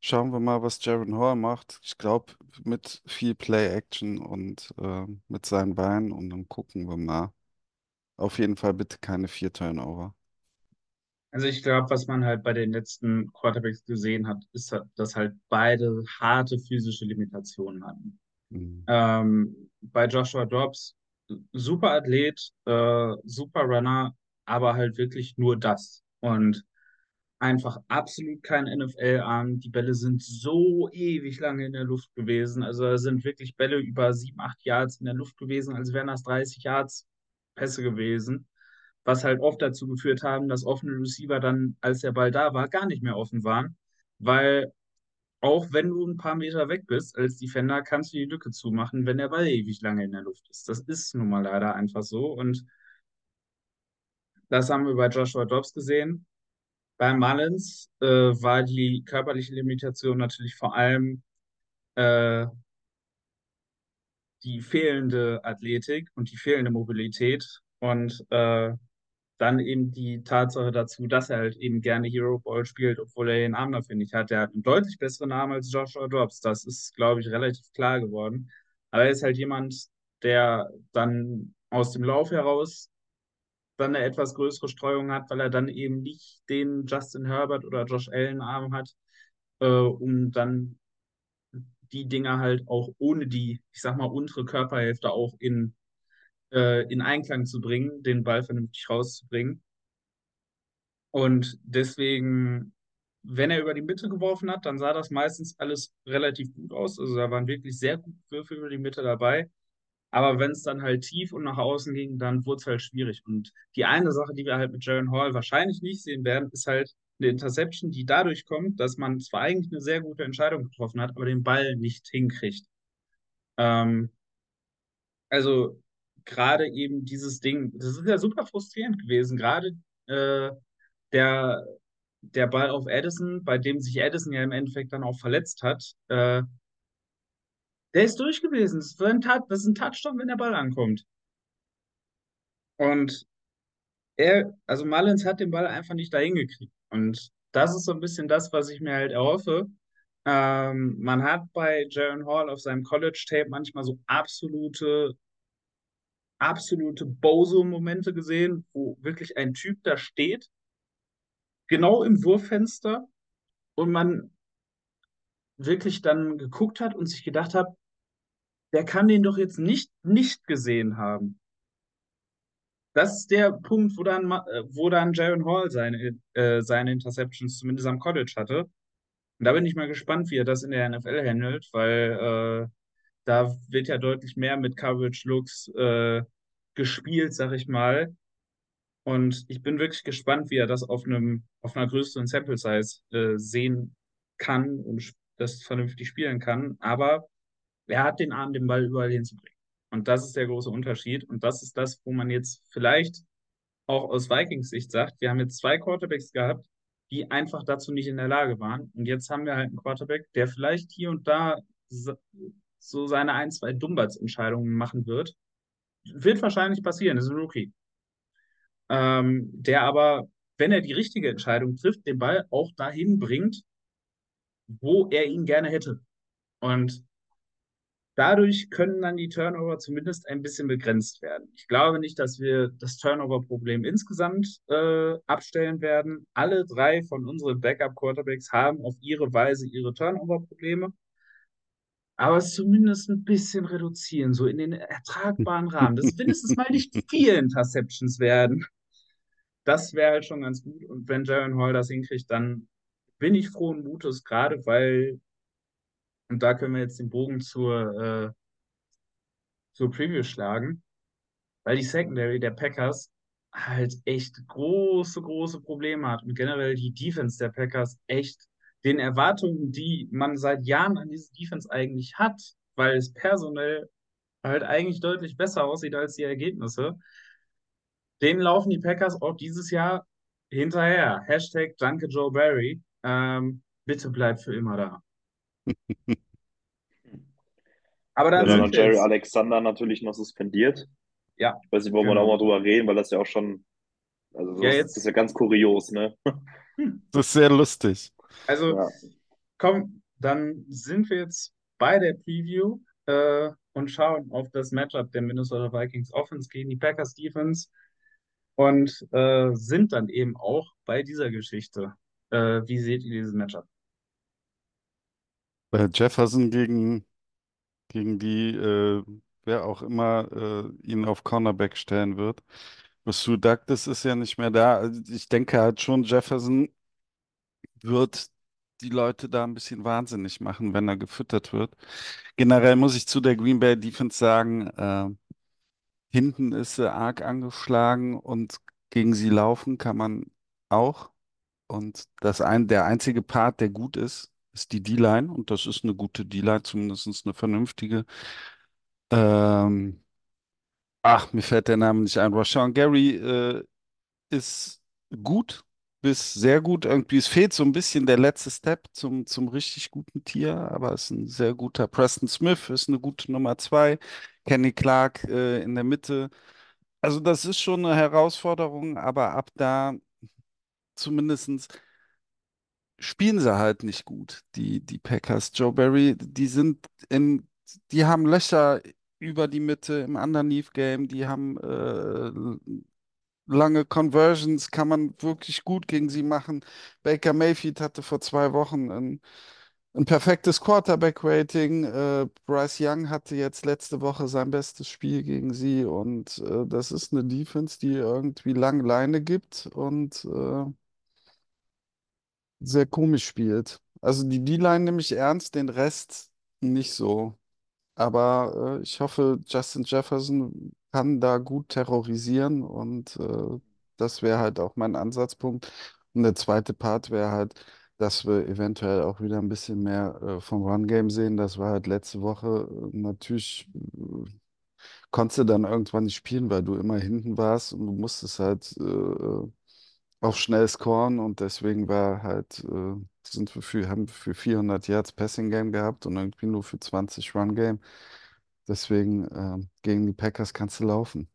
schauen wir mal, was Jaron Hall macht. Ich glaube, mit viel Play-Action und äh, mit seinen Beinen und dann gucken wir mal. Auf jeden Fall bitte keine vier Turnover. Also ich glaube, was man halt bei den letzten Quarterbacks gesehen hat, ist, dass halt beide harte physische Limitationen hatten. Mhm. Ähm, bei Joshua Dobbs, super Athlet, äh, super Runner, aber halt wirklich nur das. Und einfach absolut kein NFL-Arm. Die Bälle sind so ewig lange in der Luft gewesen. Also da sind wirklich Bälle über sieben, acht Yards in der Luft gewesen, als wären das 30 Yards Pässe gewesen. Was halt oft dazu geführt haben, dass offene Receiver dann, als der Ball da war, gar nicht mehr offen waren. Weil auch wenn du ein paar Meter weg bist als Defender, kannst du die Lücke zumachen, wenn der Ball ewig lange in der Luft ist. Das ist nun mal leider einfach so. Und das haben wir bei Joshua Dobbs gesehen. Bei Mullins äh, war die körperliche Limitation natürlich vor allem äh, die fehlende Athletik und die fehlende Mobilität und äh, dann eben die Tatsache dazu, dass er halt eben gerne Hero Ball spielt, obwohl er den Arm dafür nicht hat. Der hat einen deutlich besseren Namen als Joshua Dobbs. Das ist, glaube ich, relativ klar geworden. Aber er ist halt jemand, der dann aus dem Lauf heraus dann eine etwas größere Streuung hat, weil er dann eben nicht den Justin Herbert oder Josh Allen Arm hat, äh, um dann die Dinger halt auch ohne die, ich sag mal, untere Körperhälfte auch in, äh, in Einklang zu bringen, den Ball vernünftig rauszubringen. Und deswegen, wenn er über die Mitte geworfen hat, dann sah das meistens alles relativ gut aus. Also da waren wirklich sehr gute Würfe über die Mitte dabei. Aber wenn es dann halt tief und nach außen ging, dann wurde es halt schwierig. Und die eine Sache, die wir halt mit Jaron Hall wahrscheinlich nicht sehen werden, ist halt eine Interception, die dadurch kommt, dass man zwar eigentlich eine sehr gute Entscheidung getroffen hat, aber den Ball nicht hinkriegt. Ähm, also gerade eben dieses Ding, das ist ja super frustrierend gewesen. Gerade äh, der, der Ball auf Addison, bei dem sich Addison ja im Endeffekt dann auch verletzt hat, äh, der ist durch gewesen. Das ist ein, das ist ein Touchdown, wenn der Ball ankommt. Und er, also Mullins hat den Ball einfach nicht dahin gekriegt. Und das ist so ein bisschen das, was ich mir halt erhoffe. Ähm, man hat bei Jaron Hall auf seinem College-Tape manchmal so absolute, absolute Bozo-Momente gesehen, wo wirklich ein Typ da steht, genau im Wurffenster und man wirklich dann geguckt hat und sich gedacht hat, der kann den doch jetzt nicht nicht gesehen haben. Das ist der Punkt, wo dann, wo dann Jaron Hall seine, äh, seine Interceptions zumindest am College hatte. Und da bin ich mal gespannt, wie er das in der NFL handelt, weil äh, da wird ja deutlich mehr mit Coverage Looks äh, gespielt, sag ich mal. Und ich bin wirklich gespannt, wie er das auf einem auf einer größeren Sample Size äh, sehen kann und das vernünftig spielen kann. Aber er hat den Arm, den Ball überall hinzubringen. Und das ist der große Unterschied. Und das ist das, wo man jetzt vielleicht auch aus Vikings Sicht sagt, wir haben jetzt zwei Quarterbacks gehabt, die einfach dazu nicht in der Lage waren. Und jetzt haben wir halt einen Quarterback, der vielleicht hier und da so seine ein, zwei Dumbatz-Entscheidungen machen wird. Wird wahrscheinlich passieren, das ist ein Rookie. Ähm, der aber, wenn er die richtige Entscheidung trifft, den Ball auch dahin bringt, wo er ihn gerne hätte. Und dadurch können dann die Turnover zumindest ein bisschen begrenzt werden. Ich glaube nicht, dass wir das Turnover-Problem insgesamt äh, abstellen werden. Alle drei von unseren Backup-Quarterbacks haben auf ihre Weise ihre Turnover-Probleme. Aber es zumindest ein bisschen reduzieren, so in den ertragbaren Rahmen. Dass mindestens mal nicht vier Interceptions werden. Das wäre halt schon ganz gut. Und wenn Jaron Hall das hinkriegt, dann bin ich frohen Mutes, gerade weil und da können wir jetzt den Bogen zur, äh, zur Preview schlagen, weil die Secondary der Packers halt echt große, große Probleme hat und generell die Defense der Packers echt den Erwartungen, die man seit Jahren an diese Defense eigentlich hat, weil es personell halt eigentlich deutlich besser aussieht als die Ergebnisse, dem laufen die Packers auch dieses Jahr hinterher. Hashtag Danke Joe Barry. Ähm, bitte bleib für immer da. Aber dann ja, sind Jerry jetzt... Alexander natürlich noch suspendiert. Ja. Ich weiß nicht, wollen genau. wir da auch mal drüber reden, weil das ja auch schon, also das, ja, jetzt... das ist ja ganz kurios, ne? Das ist sehr lustig. Also, ja. komm, dann sind wir jetzt bei der Preview äh, und schauen auf das Matchup der Minnesota Vikings Offense gegen die Packers Defense und äh, sind dann eben auch bei dieser Geschichte. Äh, wie seht ihr dieses Matchup? Bei Jefferson gegen, gegen die, äh, wer auch immer äh, ihn auf Cornerback stellen wird. Sue Douglas ist ja nicht mehr da. Also ich denke halt schon, Jefferson wird die Leute da ein bisschen wahnsinnig machen, wenn er gefüttert wird. Generell muss ich zu der Green Bay Defense sagen, äh, hinten ist sie arg angeschlagen und gegen sie laufen kann man auch. Und das ein, der einzige Part, der gut ist, ist die D-Line. Und das ist eine gute D-Line, zumindest eine vernünftige. Ähm, ach, mir fällt der Name nicht ein. Rashawn Gary äh, ist gut bis sehr gut. Irgendwie, es fehlt so ein bisschen der letzte Step zum, zum richtig guten Tier, aber es ist ein sehr guter. Preston Smith ist eine gute Nummer zwei. Kenny Clark äh, in der Mitte. Also das ist schon eine Herausforderung, aber ab da zumindestens spielen sie halt nicht gut, die, die Packers. Joe Barry, die sind in, die haben Löcher über die Mitte im Underneath Game, die haben äh, lange Conversions, kann man wirklich gut gegen sie machen. Baker Mayfield hatte vor zwei Wochen ein, ein perfektes Quarterback-Rating. Äh, Bryce Young hatte jetzt letzte Woche sein bestes Spiel gegen sie und äh, das ist eine Defense, die irgendwie lange Leine gibt und äh, sehr komisch spielt. Also die D-Line nehme ich ernst, den Rest nicht so. Aber äh, ich hoffe, Justin Jefferson kann da gut terrorisieren und äh, das wäre halt auch mein Ansatzpunkt. Und der zweite Part wäre halt, dass wir eventuell auch wieder ein bisschen mehr äh, vom Run-Game sehen. Das war halt letzte Woche äh, natürlich, äh, konntest du dann irgendwann nicht spielen, weil du immer hinten warst und du musstest halt äh, auf schnell scoren und deswegen war halt, äh, sind wir für, haben für 400 Yards Passing Game gehabt und irgendwie nur für 20 Run Game. Deswegen äh, gegen die Packers kannst du laufen.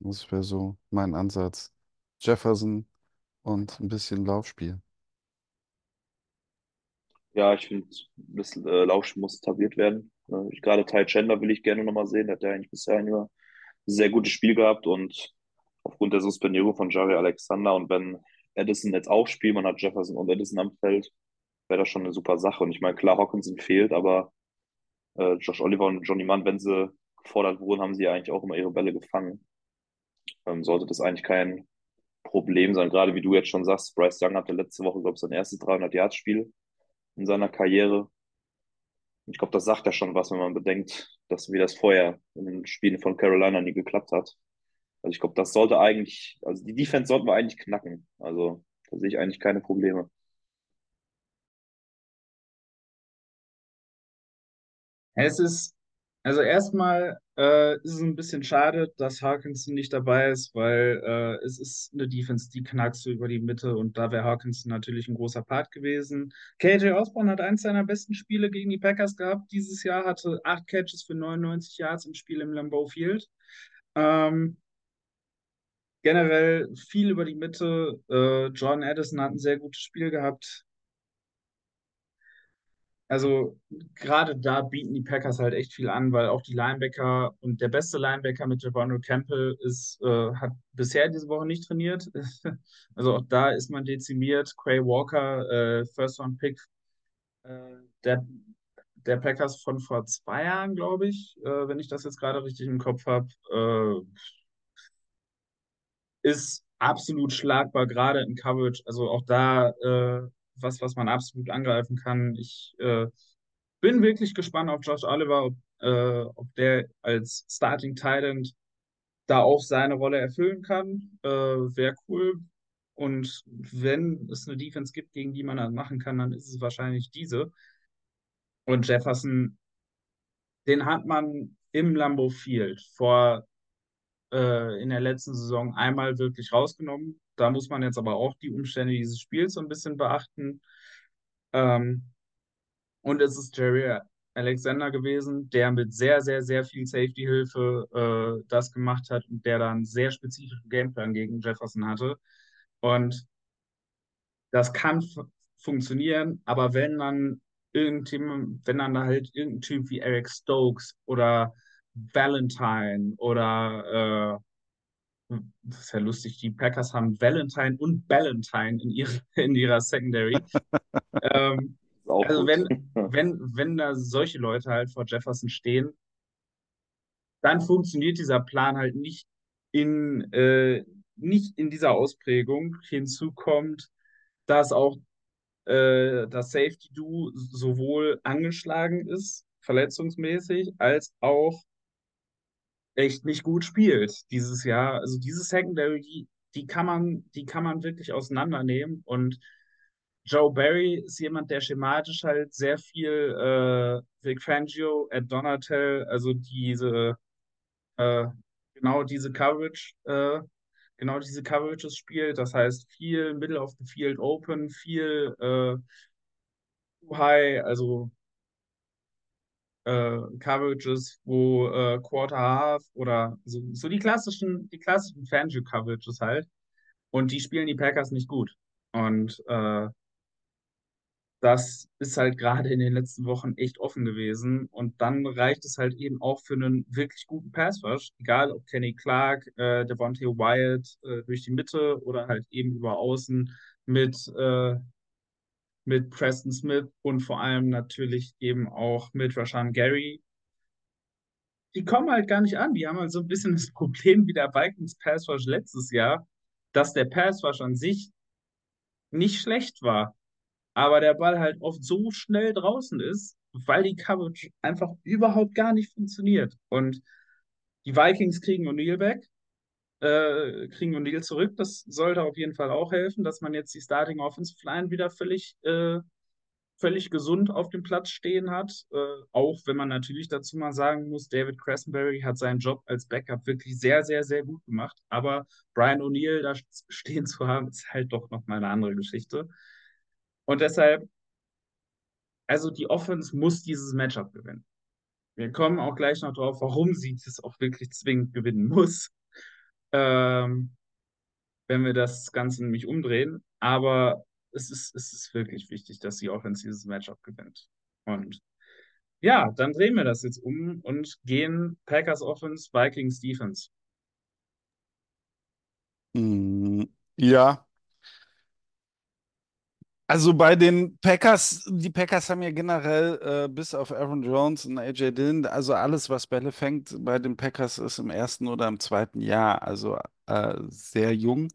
Das wäre so mein Ansatz. Jefferson und ein bisschen Laufspiel. Ja, ich finde, das äh, Laufspiel muss etabliert werden. Äh, gerade Ty Chandler will ich gerne nochmal sehen. Der hat ja eigentlich bisher ein sehr gutes Spiel gehabt und aufgrund der Suspendierung von Javi Alexander und wenn Edison jetzt auch spielt, man hat Jefferson und Edison am Feld, wäre das schon eine super Sache. Und ich meine, klar, Hawkinson fehlt, aber äh, Josh Oliver und Johnny Mann, wenn sie gefordert wurden, haben sie ja eigentlich auch immer ihre Bälle gefangen. Ähm, sollte das eigentlich kein Problem sein. Gerade wie du jetzt schon sagst, Bryce Young hatte letzte Woche, glaube ich, sein erstes 300-Yard-Spiel in seiner Karriere. Ich glaube, das sagt ja schon was, wenn man bedenkt, dass wie das vorher in den Spielen von Carolina nie geklappt hat. Also ich glaube, das sollte eigentlich, also die Defense sollten wir eigentlich knacken. Also da sehe ich eigentlich keine Probleme. Es ist, also erstmal äh, ist es ein bisschen schade, dass Harkinson nicht dabei ist, weil äh, es ist eine Defense, die knackst du über die Mitte und da wäre Harkinson natürlich ein großer Part gewesen. KJ Osborne hat eins seiner besten Spiele gegen die Packers gehabt dieses Jahr, hatte acht Catches für 99 Yards im Spiel im Lambeau Field. Ähm, generell viel über die Mitte. Äh, John Addison hat ein sehr gutes Spiel gehabt. Also gerade da bieten die Packers halt echt viel an, weil auch die Linebacker und der beste Linebacker mit Javon Campbell ist, äh, hat bisher diese Woche nicht trainiert. also auch da ist man dezimiert. Quay Walker, äh, First Round Pick äh, der, der Packers von vor zwei Jahren, glaube ich, äh, wenn ich das jetzt gerade richtig im Kopf habe, äh, ist absolut schlagbar, gerade in Coverage. Also auch da äh, was, was man absolut angreifen kann. Ich äh, bin wirklich gespannt auf Josh Oliver, ob, äh, ob der als Starting Titan da auch seine Rolle erfüllen kann. Äh, Wäre cool. Und wenn es eine Defense gibt, gegen die man das machen kann, dann ist es wahrscheinlich diese. Und Jefferson, den hat man im Lambeau Field vor äh, in der letzten Saison einmal wirklich rausgenommen. Da muss man jetzt aber auch die Umstände dieses Spiels so ein bisschen beachten. Ähm, und es ist Jerry Alexander gewesen, der mit sehr, sehr, sehr viel Safety-Hilfe äh, das gemacht hat und der dann sehr spezifischen Gameplan gegen Jefferson hatte. Und das kann funktionieren, aber wenn dann irgendjemand, wenn dann da halt irgendein Typ wie Eric Stokes oder Valentine oder äh, das ist ja lustig, die Packers haben Valentine und Valentine in, ihre, in ihrer Secondary. ähm, also wenn, wenn, wenn da solche Leute halt vor Jefferson stehen, dann funktioniert dieser Plan halt nicht in, äh, nicht in dieser Ausprägung. Hinzu kommt, dass auch äh, das Safety-Duo sowohl angeschlagen ist, verletzungsmäßig, als auch echt nicht gut spielt dieses Jahr. Also diese Secondary, die, die kann man, die kann man wirklich auseinandernehmen. Und Joe Barry ist jemand, der schematisch halt sehr viel äh, Vic Fangio, Ed Donatel, also diese äh, genau diese Coverage, äh, genau diese Coverages spielt. Das heißt viel Middle of the Field Open, viel äh, High, also äh, Coverages, wo äh, Quarter Half oder so, so die klassischen, die klassischen Fangio-Coverages halt. Und die spielen die Packers nicht gut. Und äh, das ist halt gerade in den letzten Wochen echt offen gewesen. Und dann reicht es halt eben auch für einen wirklich guten Passrush, egal ob Kenny Clark, äh, Devontae Wyatt äh, durch die Mitte oder halt eben über außen mit, äh, mit Preston Smith und vor allem natürlich eben auch mit Rashan Gary. Die kommen halt gar nicht an. Die haben halt so ein bisschen das Problem wie der Vikings Passrush letztes Jahr, dass der Passrush an sich nicht schlecht war aber der Ball halt oft so schnell draußen ist, weil die Coverage einfach überhaupt gar nicht funktioniert. Und die Vikings kriegen O'Neill weg, äh, kriegen O'Neill zurück. Das sollte auf jeden Fall auch helfen, dass man jetzt die Starting Offensive Line wieder völlig, äh, völlig gesund auf dem Platz stehen hat. Äh, auch wenn man natürlich dazu mal sagen muss, David Cressenberry hat seinen Job als Backup wirklich sehr, sehr, sehr gut gemacht. Aber Brian O'Neill da stehen zu haben, ist halt doch nochmal eine andere Geschichte. Und deshalb, also die Offense muss dieses Matchup gewinnen. Wir kommen auch gleich noch drauf, warum sie das auch wirklich zwingend gewinnen muss, ähm, wenn wir das Ganze nämlich umdrehen. Aber es ist, es ist wirklich wichtig, dass die Offense dieses Matchup gewinnt. Und ja, dann drehen wir das jetzt um und gehen Packers Offense, Vikings Defense. Mm, ja, also bei den Packers, die Packers haben ja generell äh, bis auf Aaron Jones und AJ Dillon, also alles, was Bälle fängt, bei den Packers ist im ersten oder im zweiten Jahr, also äh, sehr jung.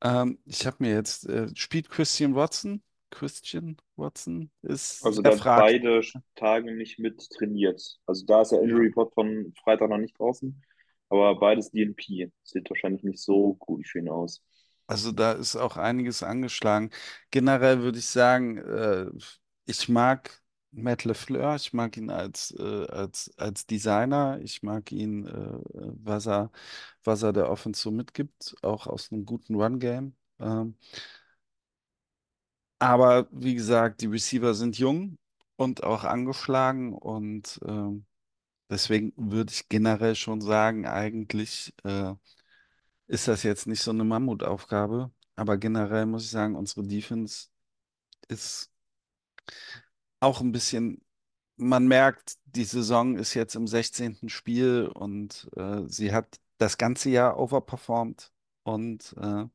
Ähm, ich habe mir jetzt, äh, spielt Christian Watson? Christian Watson ist Also der hat beide Tage nicht mit trainiert. Also da ist der Injury. Report von Freitag noch nicht draußen, aber beides DNP. Sieht wahrscheinlich nicht so gut für ihn aus. Also da ist auch einiges angeschlagen. Generell würde ich sagen, äh, ich mag Matt LeFleur, ich mag ihn als, äh, als, als Designer, ich mag ihn, äh, was er, was er der Offense so mitgibt, auch aus einem guten Run-Game. Ähm, aber wie gesagt, die Receiver sind jung und auch angeschlagen und ähm, deswegen würde ich generell schon sagen, eigentlich. Ist das jetzt nicht so eine Mammutaufgabe. Aber generell muss ich sagen, unsere Defense ist auch ein bisschen, man merkt, die Saison ist jetzt im 16. Spiel und äh, sie hat das ganze Jahr overperformed. Und äh,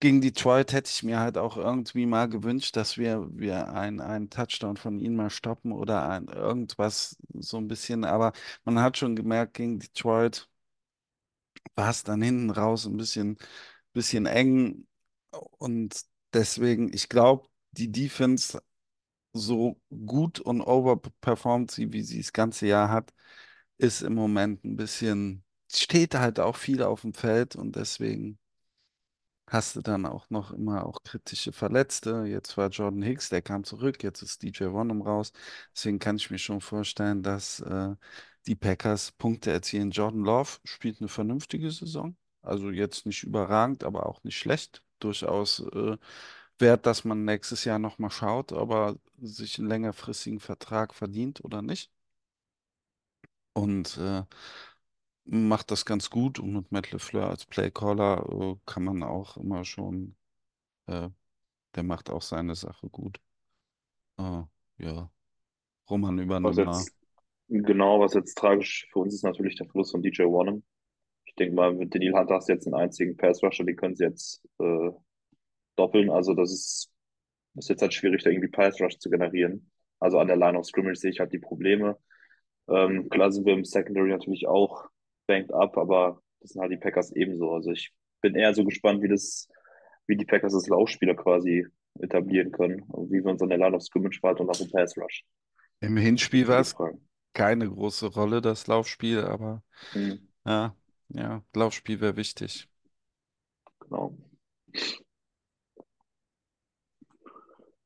gegen Detroit hätte ich mir halt auch irgendwie mal gewünscht, dass wir, wir ein, einen Touchdown von ihnen mal stoppen oder ein, irgendwas so ein bisschen. Aber man hat schon gemerkt, gegen Detroit war es dann hinten raus ein bisschen, bisschen eng. Und deswegen, ich glaube, die Defense, so gut und overperformed sie, wie sie das ganze Jahr hat, ist im Moment ein bisschen, steht halt auch viel auf dem Feld und deswegen hast du dann auch noch immer auch kritische Verletzte. Jetzt war Jordan Hicks, der kam zurück, jetzt ist DJ Wonnum raus. Deswegen kann ich mir schon vorstellen, dass äh, die Packers Punkte erzielen. Jordan Love spielt eine vernünftige Saison. Also jetzt nicht überragend, aber auch nicht schlecht. Durchaus äh, wert, dass man nächstes Jahr nochmal schaut, ob er sich einen längerfristigen Vertrag verdient oder nicht. Und äh, macht das ganz gut und mit Matt LeFleur als Playcaller äh, kann man auch immer schon, äh, der macht auch seine Sache gut. Äh, ja, Roman jetzt, genau, was jetzt tragisch für uns ist natürlich der Verlust von DJ Wonnum. Ich denke mal, mit Daniel Hunter hast du jetzt einen einzigen Pass-Rusher, die können sie jetzt äh, doppeln. Also das ist, ist jetzt halt schwierig, da irgendwie Pass-Rush zu generieren. Also an der Line of Scrimmage sehe ich halt die Probleme. Ähm, klar sind wir im Secondary natürlich auch banked up, aber das sind halt die Packers ebenso. Also ich bin eher so gespannt, wie das, wie die Packers das Laufspieler quasi etablieren können. Also wie wir uns an der Line of Scrimmage verhalten und auch im Pass Rush. Im Hinspiel war es. Keine große Rolle, das Laufspiel, aber Mhm, ja, ja, Laufspiel wäre wichtig. genau.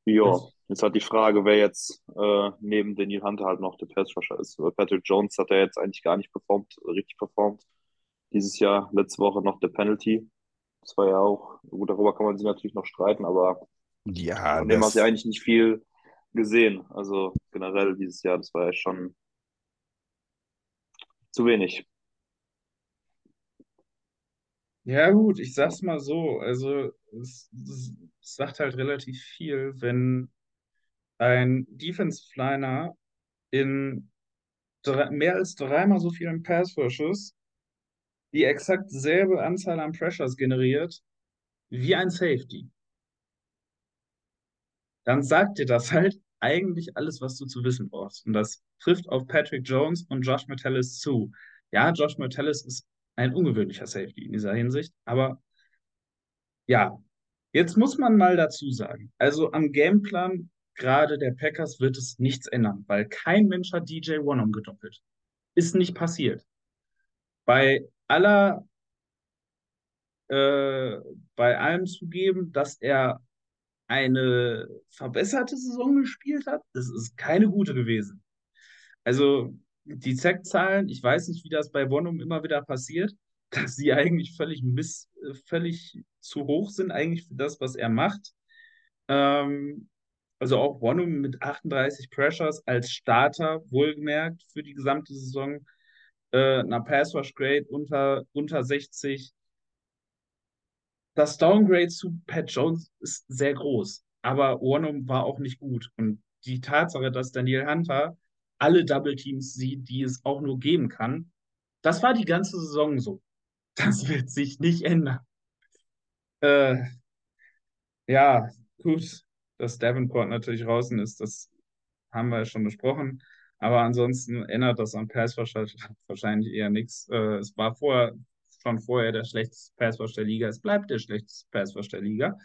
Ja, jetzt hat die Frage, wer jetzt äh, neben Daniel Hunter halt noch der Pass Rusher ist. Weil Patrick Jones hat ja jetzt eigentlich gar nicht performt, richtig performt. Dieses Jahr, letzte Woche noch der Penalty. Das war ja auch, gut, darüber kann man sich natürlich noch streiten, aber Ja, von dem hast du ja das, eigentlich nicht viel gesehen. Also generell dieses Jahr, das war ja schon zu wenig. Ja, gut, ich sag's mal so. Also, es, es sagt halt relativ viel, wenn ein Defensive Liner in drei, mehr als dreimal so vielen Pass Rushes die exakt selbe Anzahl an Pressures generiert wie ein Safety. Dann sagt dir das halt eigentlich alles, was du zu wissen brauchst. Und das trifft auf Patrick Jones und Josh Metellus zu. Ja, Josh Metellus ist ein ungewöhnlicher Safety in dieser Hinsicht, aber ja, jetzt muss man mal dazu sagen, also am Gameplan gerade der Packers wird es nichts ändern, weil kein Mensch hat DJ Wonnum gedoppelt. Ist nicht passiert. Bei aller, äh, bei allem zugeben, dass er eine verbesserte Saison gespielt hat, das ist keine gute gewesen. Also die Sackzahlen, ich weiß nicht, wie das bei Wonnum immer wieder passiert, dass sie eigentlich völlig miss, äh, völlig zu hoch sind, eigentlich für das, was er macht. Ähm, also auch Wonnum mit 38 Pressures als Starter, wohlgemerkt, für die gesamte Saison. Äh, einer Pass Rush Grade unter, unter 60. Das Downgrade zu Pat Jones ist sehr groß, aber Wonnum war auch nicht gut. Und die Tatsache, dass Daniel Hunter alle Double Teams sieht, die es auch nur geben kann, das war die ganze Saison so. Das wird sich nicht ändern. Äh, ja, gut, dass Davenport natürlich draußen ist, das haben wir ja schon besprochen. Aber ansonsten ändert das am Pass wahrscheinlich eher nichts. Äh, es war vorher, schon vorher der schlechteste Pass der Liga. Es bleibt der schlechteste Pass der Liga.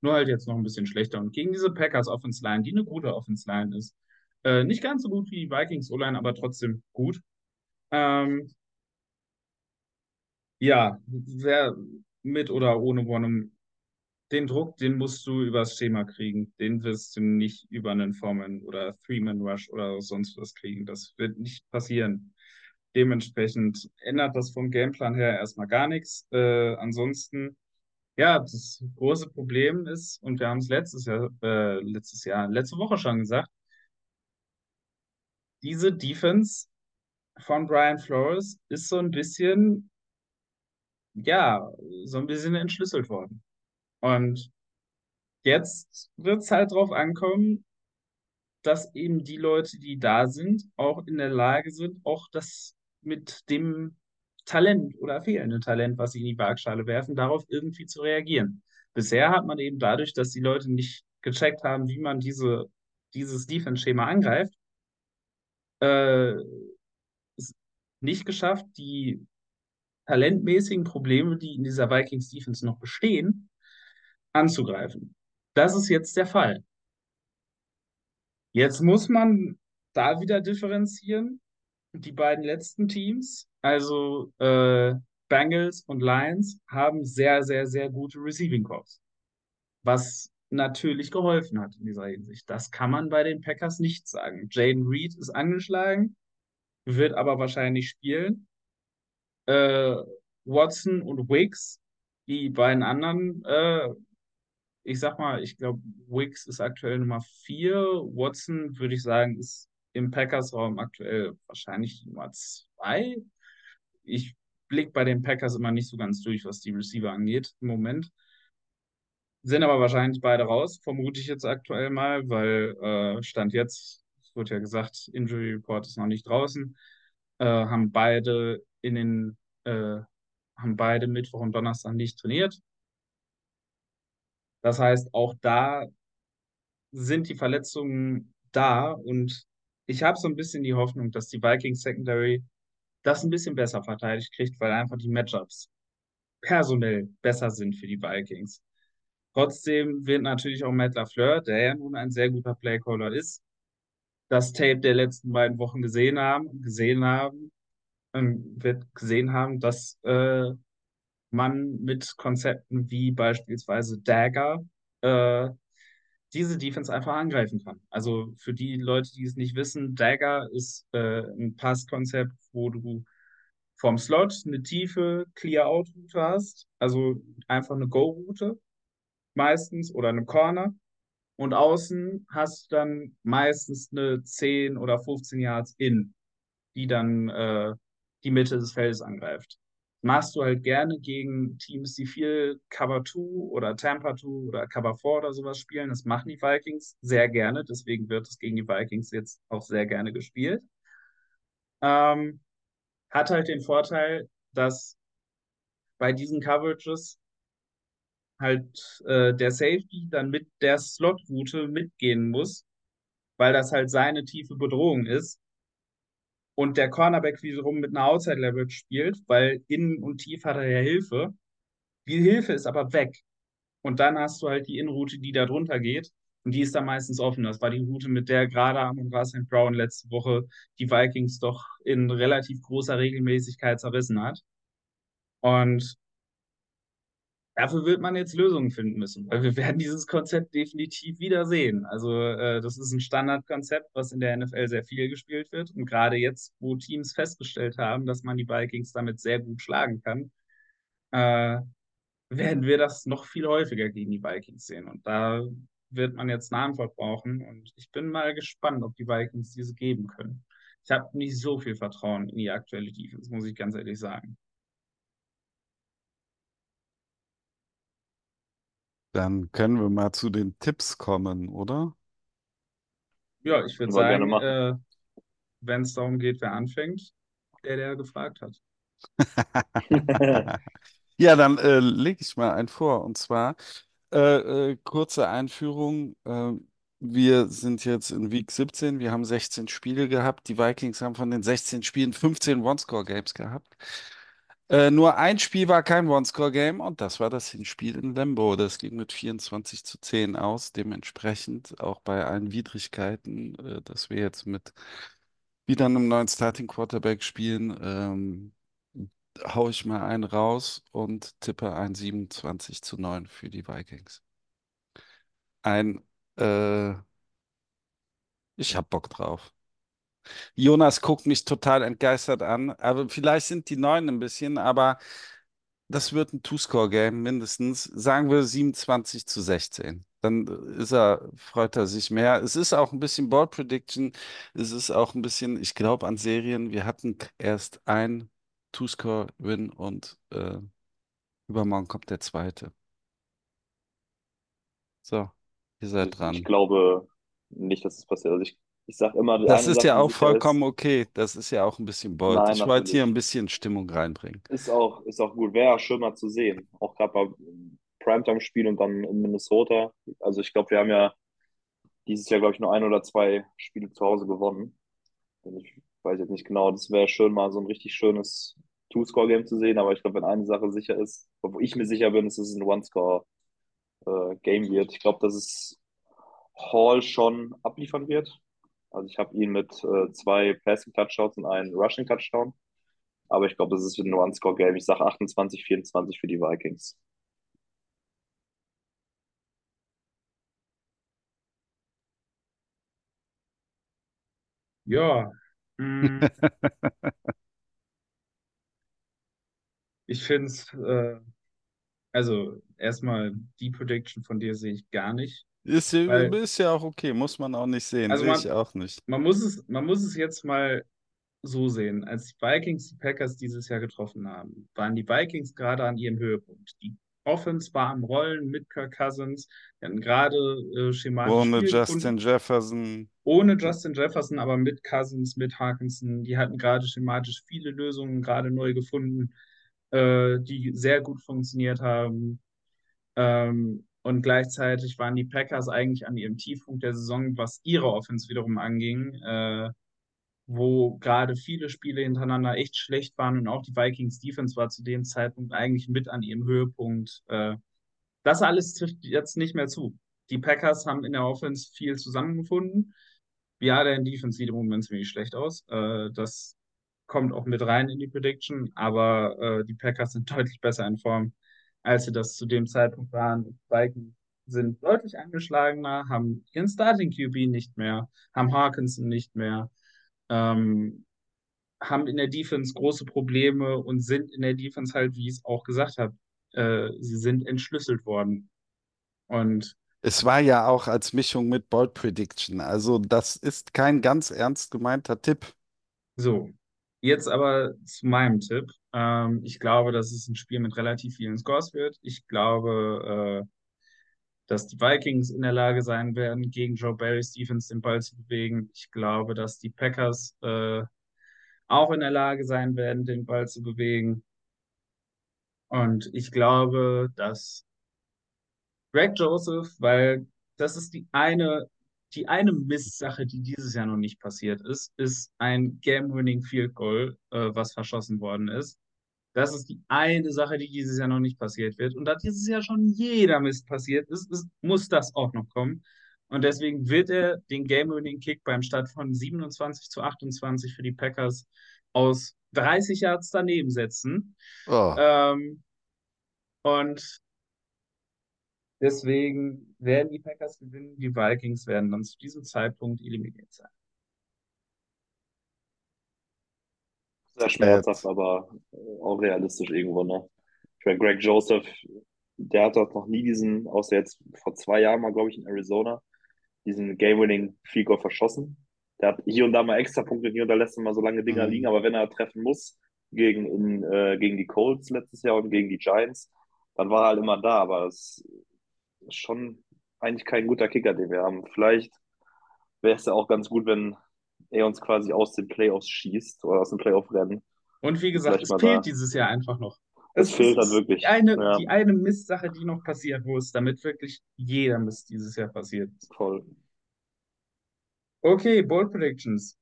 Nur halt jetzt noch ein bisschen schlechter. Und gegen diese Packers Offense Line, die eine gute Offense Line ist, äh, nicht ganz so gut wie die Vikings O-Line, aber trotzdem gut. Ähm, ja, wer mit oder ohne Wonnum, den Druck, den musst du übers Schema kriegen. Den wirst du nicht über einen Foreman oder Three-Man-Rush oder sonst was kriegen. Das wird nicht passieren. Dementsprechend ändert das vom Gameplan her erstmal gar nichts. Äh, ansonsten, ja, das große Problem ist, und wir haben es letztes Jahr, äh, letztes Jahr, letzte Woche schon gesagt, diese Defense von Brian Flores ist so ein bisschen, ja, so ein bisschen entschlüsselt worden. Und jetzt wird es halt drauf ankommen, dass eben die Leute, die da sind, auch in der Lage sind, auch das mit dem Talent oder fehlenden Talent, was sie in die Waagschale werfen, darauf irgendwie zu reagieren. Bisher hat man eben dadurch, dass die Leute nicht gecheckt haben, wie man diese, dieses Defense-Schema angreift, äh, nicht geschafft, die talentmäßigen Probleme, die in dieser Vikings Defense noch bestehen, anzugreifen. Das ist jetzt der Fall. Jetzt muss man da wieder differenzieren. Die beiden letzten Teams, also äh, Bengals und Lions, haben sehr, sehr, sehr gute Receiving Corps. Was natürlich geholfen hat in dieser Hinsicht. Das kann man bei den Packers nicht sagen. Jaden Reed ist angeschlagen, wird aber wahrscheinlich spielen. Äh, Watson und Wicks, die beiden anderen, äh, ich sag mal, ich glaube, Wicks ist aktuell Nummer 4. Watson, würde ich sagen, ist im Packers-Raum aktuell wahrscheinlich Nummer 2. Ich blicke bei den Packers immer nicht so ganz durch, was die Receiver angeht im Moment. Sind aber wahrscheinlich beide raus, vermute ich jetzt aktuell mal, weil äh, Stand jetzt, es wird ja gesagt, Injury Report ist noch nicht draußen, äh, haben beide in den, äh, haben beide Mittwoch und Donnerstag nicht trainiert. Das heißt, auch da sind die Verletzungen da und ich habe so ein bisschen die Hoffnung, dass die Vikings Secondary das ein bisschen besser verteidigt kriegt, weil einfach die Matchups personell besser sind für die Vikings. Trotzdem wird natürlich auch Matt LaFleur, der ja nun ein sehr guter Playcaller ist, das Tape der letzten beiden Wochen gesehen haben, gesehen haben, wird gesehen haben, dass äh, man mit Konzepten wie beispielsweise Dagger äh, diese Defense einfach angreifen kann. Also für die Leute, die es nicht wissen, Dagger ist äh, ein Passkonzept, wo du vom Slot eine tiefe Clear-Out-Route hast, also einfach eine Go-Route meistens oder eine Corner. Und außen hast du dann meistens eine 10 oder 15 Yards in, die dann äh, die Mitte des Feldes angreift. Machst du halt gerne gegen Teams, die viel Cover 2 oder Tampa 2 oder Cover 4 oder sowas spielen. Das machen die Vikings sehr gerne. Deswegen wird es gegen die Vikings jetzt auch sehr gerne gespielt. Ähm, hat halt den Vorteil, dass bei diesen Coverages halt äh, der Safety dann mit der Slot-Route mitgehen muss, weil das halt seine tiefe Bedrohung ist. Und der Cornerback wiederum mit einer Outside-Leverage spielt, weil innen und tief hat er ja Hilfe. Die Hilfe ist aber weg. Und dann hast du halt die Innenroute, die da drunter geht. Und die ist dann meistens offen. Das war die Route, mit der gerade Amon St. Brown letzte Woche die Vikings doch in relativ großer Regelmäßigkeit zerrissen hat. Und dafür wird man jetzt Lösungen finden müssen, weil wir werden dieses Konzept definitiv wiedersehen. Also äh, das ist ein Standardkonzept, was in der NFL sehr viel gespielt wird. Und gerade jetzt, wo Teams festgestellt haben, dass man die Vikings damit sehr gut schlagen kann, äh, werden wir das noch viel häufiger gegen die Vikings sehen. Und da wird man jetzt eine Antwort brauchen. Und ich bin mal gespannt, ob die Vikings diese geben können. Ich habe nicht so viel Vertrauen in die aktuelle Defense, muss ich ganz ehrlich sagen. Dann können wir mal zu den Tipps kommen, oder? Ja, ich würde sagen, äh, wenn es darum geht, wer anfängt, der, der gefragt hat. ja, dann äh, lege ich mal einen vor. Und zwar äh, äh, kurze Einführung. Äh, wir sind jetzt in Week 17. Wir haben 16 Spiele gehabt. Die Vikings haben von den 16 Spielen 15 One-Score-Games gehabt. Äh, nur ein Spiel war kein One-Score-Game und das war das Hinspiel in Lembo. Das ging mit 24 zu 10 aus. Dementsprechend auch bei allen Widrigkeiten, äh, dass wir jetzt mit wieder einem neuen Starting Quarterback spielen, ähm, hau ich mal einen raus und tippe ein 27 zu 9 für die Vikings. Ein, äh, ich hab Bock drauf. Jonas guckt mich total entgeistert an. Aber vielleicht sind die Neuen ein bisschen, aber das wird ein Two-Score-Game mindestens. Sagen wir 27 zu 16. Dann ist er, freut er sich mehr. Es ist auch ein bisschen Board Prediction. Es ist auch ein bisschen, ich glaube an Serien. Wir hatten erst ein Two-Score-Win und äh, übermorgen kommt der zweite. So, ihr seid dran. Ich glaube nicht, dass es passiert. Also ich ich sag immer, das ist Sache, ja auch vollkommen ist, okay. Das ist ja auch ein bisschen Bold. Nein, ich wollte hier ein bisschen Stimmung reinbringen. Ist auch, ist auch gut. Wäre ja schön mal zu sehen. Auch gerade bei Primetime-Spielen und dann in Minnesota. Also ich glaube, wir haben ja dieses Jahr, glaube ich, nur ein oder zwei Spiele zu Hause gewonnen. Ich weiß jetzt nicht genau. Das wäre schön, mal so ein richtig schönes Two-Score-Game zu sehen. Aber ich glaube, wenn eine Sache sicher ist, wo ich mir sicher bin, ist, dass es ein One-Score-Game äh, wird. Ich glaube, dass es Hall schon abliefern wird. Also ich habe ihn mit äh, zwei Passing Touchdowns und einem Rushing Touchdown. Aber ich glaube, das ist ein One-Score-Game. Ich sage 28, 24 für die Vikings. Ja. Mm. ich finde es, äh, also erstmal die Prediction von dir sehe ich gar nicht. Ist, Weil, ist ja auch okay, muss man auch nicht sehen, also sehe ich auch nicht. Man muss, es, man muss es jetzt mal so sehen. Als die Vikings die Packers dieses Jahr getroffen haben, waren die Vikings gerade an ihrem Höhepunkt. Die Offense war am Rollen mit Kirk Cousins. Die hatten gerade äh, schematisch. Ohne Justin Jefferson. Ohne Justin Jefferson, aber mit Cousins, mit Harkinson. Die hatten gerade schematisch viele Lösungen gerade neu gefunden, äh, die sehr gut funktioniert haben. Ähm, und gleichzeitig waren die Packers eigentlich an ihrem Tiefpunkt der Saison, was ihre Offense wiederum anging, äh, wo gerade viele Spiele hintereinander echt schlecht waren und auch die Vikings Defense war zu dem Zeitpunkt eigentlich mit an ihrem Höhepunkt. Äh, das alles trifft jetzt nicht mehr zu. Die Packers haben in der Offense viel zusammengefunden. Ja, der Defense sieht im Moment ziemlich schlecht aus. Äh, das kommt auch mit rein in die Prediction, aber äh, die Packers sind deutlich besser in Form, als sie das zu dem Zeitpunkt waren. Die Vikings sind deutlich angeschlagener, haben ihren Starting QB nicht mehr, haben Harkinson nicht mehr, ähm, haben in der Defense große Probleme und sind in der Defense halt, wie ich es auch gesagt habe, äh, sie sind entschlüsselt worden. Und Es war ja auch als Mischung mit Bold Prediction. Also das ist kein ganz ernst gemeinter Tipp. so, jetzt aber zu meinem Tipp. Ähm, ich glaube, dass es ein Spiel mit relativ vielen Scores wird. Ich glaube, äh, dass die Vikings in der Lage sein werden, gegen Joe Barrys Defense den Ball zu bewegen. Ich glaube, dass die Packers äh, auch in der Lage sein werden, den Ball zu bewegen. Und ich glaube, dass Greg Joseph, weil das ist die eine, die eine Misssache, die dieses Jahr noch nicht passiert ist, ist ein Game-Winning Field Goal, äh, was verschossen worden ist. Das ist die eine Sache, die dieses Jahr noch nicht passiert wird. Und da dieses Jahr schon jeder Mist passiert ist, ist muss das auch noch kommen. Und deswegen wird er den Game-Winning-Kick beim Start von 27 zu 28 für die Packers aus 30 Yards daneben setzen. Oh. Ähm, und deswegen werden die Packers gewinnen, die Vikings werden dann zu diesem Zeitpunkt eliminiert sein. Sehr schmerzhaft, aber äh, auch realistisch irgendwo, ne? Ich meine, Greg Joseph, der hat doch noch nie diesen, außer jetzt vor zwei Jahren mal, glaube ich, in Arizona, diesen Game-Winning Field Goal verschossen. Der hat hier und da mal extra Punkte, hier und da lässt er mal so lange Dinger Mhm. liegen, aber wenn er treffen muss, gegen, in, äh, gegen die Colts letztes Jahr und gegen die Giants, dann war er halt immer da, aber das ist schon eigentlich kein guter Kicker, den wir haben. Vielleicht wäre es ja auch ganz gut, wenn er uns quasi aus den Playoffs schießt oder aus dem Playoff-Rennen. Und wie gesagt, Vielleicht es fehlt da. dieses Jahr einfach noch. Es fehlt halt ist wirklich, Die eine, ja. die eine Mistsache, die noch passieren muss, damit wirklich jeder Mist dieses Jahr passiert. Voll. Okay, Bold Predictions.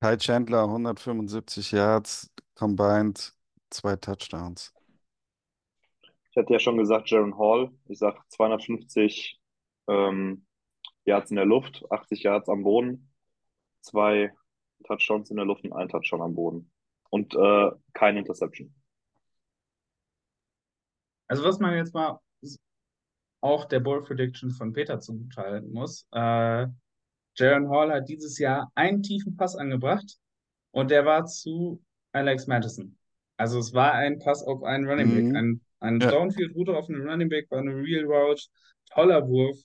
Ty Chandler, 175 Yards, combined, zwei Touchdowns. Ich hatte ja schon gesagt, Jaron Hall. Ich sag 250 ähm, Yards in der Luft, 80 Yards am Boden, zwei Touchdowns in der Luft und ein Touchdown am Boden. Und äh, keine Interception. Also was man jetzt mal auch der Bold Prediction von Peter zugutehalten muss. Äh, Jaron Hall hat dieses Jahr einen tiefen Pass angebracht und der war zu Alex Madison. Also es war ein Pass auf einen Running Back. Mhm. Ein, ein Ja. Downfield-Route auf einen Running Back war eine Real Route. Toller Wurf.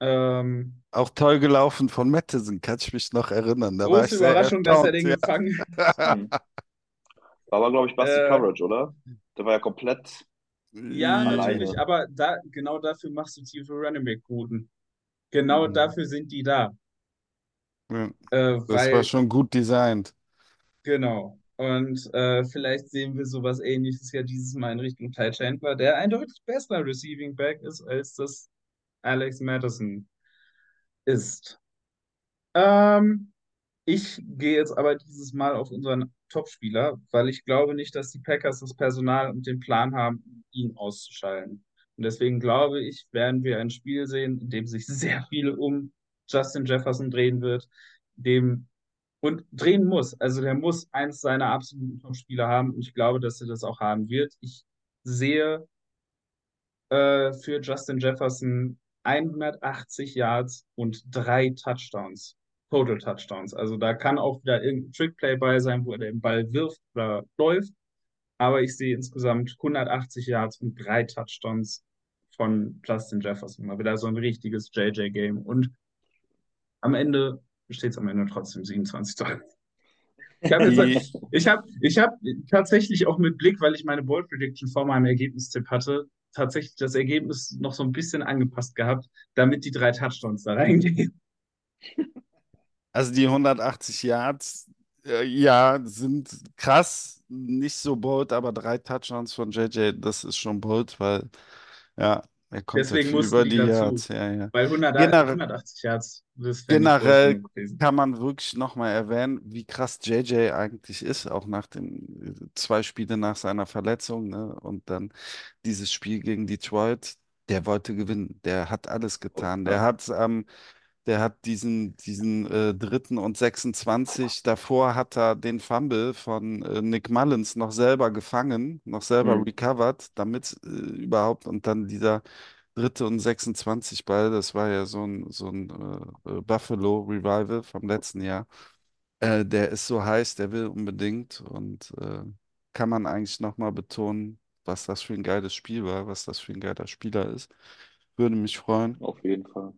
Ähm, Auch toll gelaufen von Mattison, kann ich mich noch erinnern. Da war große ich sehr Überraschung, dass er den ja. gefangen hat. Mhm. War aber, glaube ich, Basti Äh, Coverage, oder? Der war ja komplett. Ja, Alleine. natürlich, aber da, genau dafür machst du tiefe Running Back-Routen. Genau Mhm. dafür sind die da. Ja, Äh, das weil, war schon gut designt. genau. Und äh, vielleicht sehen wir sowas ähnliches ja dieses Mal in Richtung Ty Chandler, der ein deutlich besserer Receiving Back ist, als das Alex Madison ist. Ähm, ich gehe jetzt aber dieses Mal auf unseren Topspieler, weil ich glaube nicht, dass die Packers das Personal und den Plan haben, ihn auszuschalten. Und deswegen glaube ich, werden wir ein Spiel sehen, in dem sich sehr viel um Justin Jefferson drehen wird, dem und drehen muss. Also der muss eins seiner absoluten Topspieler haben und ich glaube, dass er das auch haben wird. Ich sehe äh, für Justin Jefferson 180 Yards und drei Touchdowns. Total Touchdowns. Also da kann auch wieder irgendein Trickplay bei sein, wo er den Ball wirft oder läuft. Aber ich sehe insgesamt 180 Yards und drei Touchdowns von Justin Jefferson. Mal wieder so ein richtiges JJ-Game. Und am Ende steht es am Ende trotzdem 27 zu 1. Ich habe jetzt, ich habe tatsächlich auch mit Blick, weil ich meine Bold Prediction vor meinem Ergebnistipp hatte, tatsächlich das Ergebnis noch so ein bisschen angepasst gehabt, damit die drei Touchdowns da reingehen. Also die 180 Yards, äh, ja, sind krass, nicht so bold, aber drei Touchdowns von JJ, das ist schon bold, weil, ja, Er kommt Deswegen halt über die die ja, ja. Weil 100, Generell- 180 Yards, das wäre nicht groß Generell kann man wirklich nochmal erwähnen, wie krass JJ eigentlich ist, auch nach den zwei Spiele nach seiner Verletzung, ne? Und dann dieses Spiel gegen Detroit, der wollte gewinnen, der hat alles getan. Der hat ähm, der hat diesen, diesen äh, dritten und 26, davor hat er den Fumble von äh, Nick Mullins noch selber gefangen, noch selber Mhm. recovered, damit äh, überhaupt, und dann dieser dritte und 26 Ball, das war ja so ein, so ein äh, äh, Buffalo Revival vom letzten Jahr. Äh, der ist so heiß, der will unbedingt und kann man eigentlich nochmal betonen, was das für ein geiles Spiel war, was das für ein geiler Spieler ist. Würde mich freuen. Auf jeden Fall.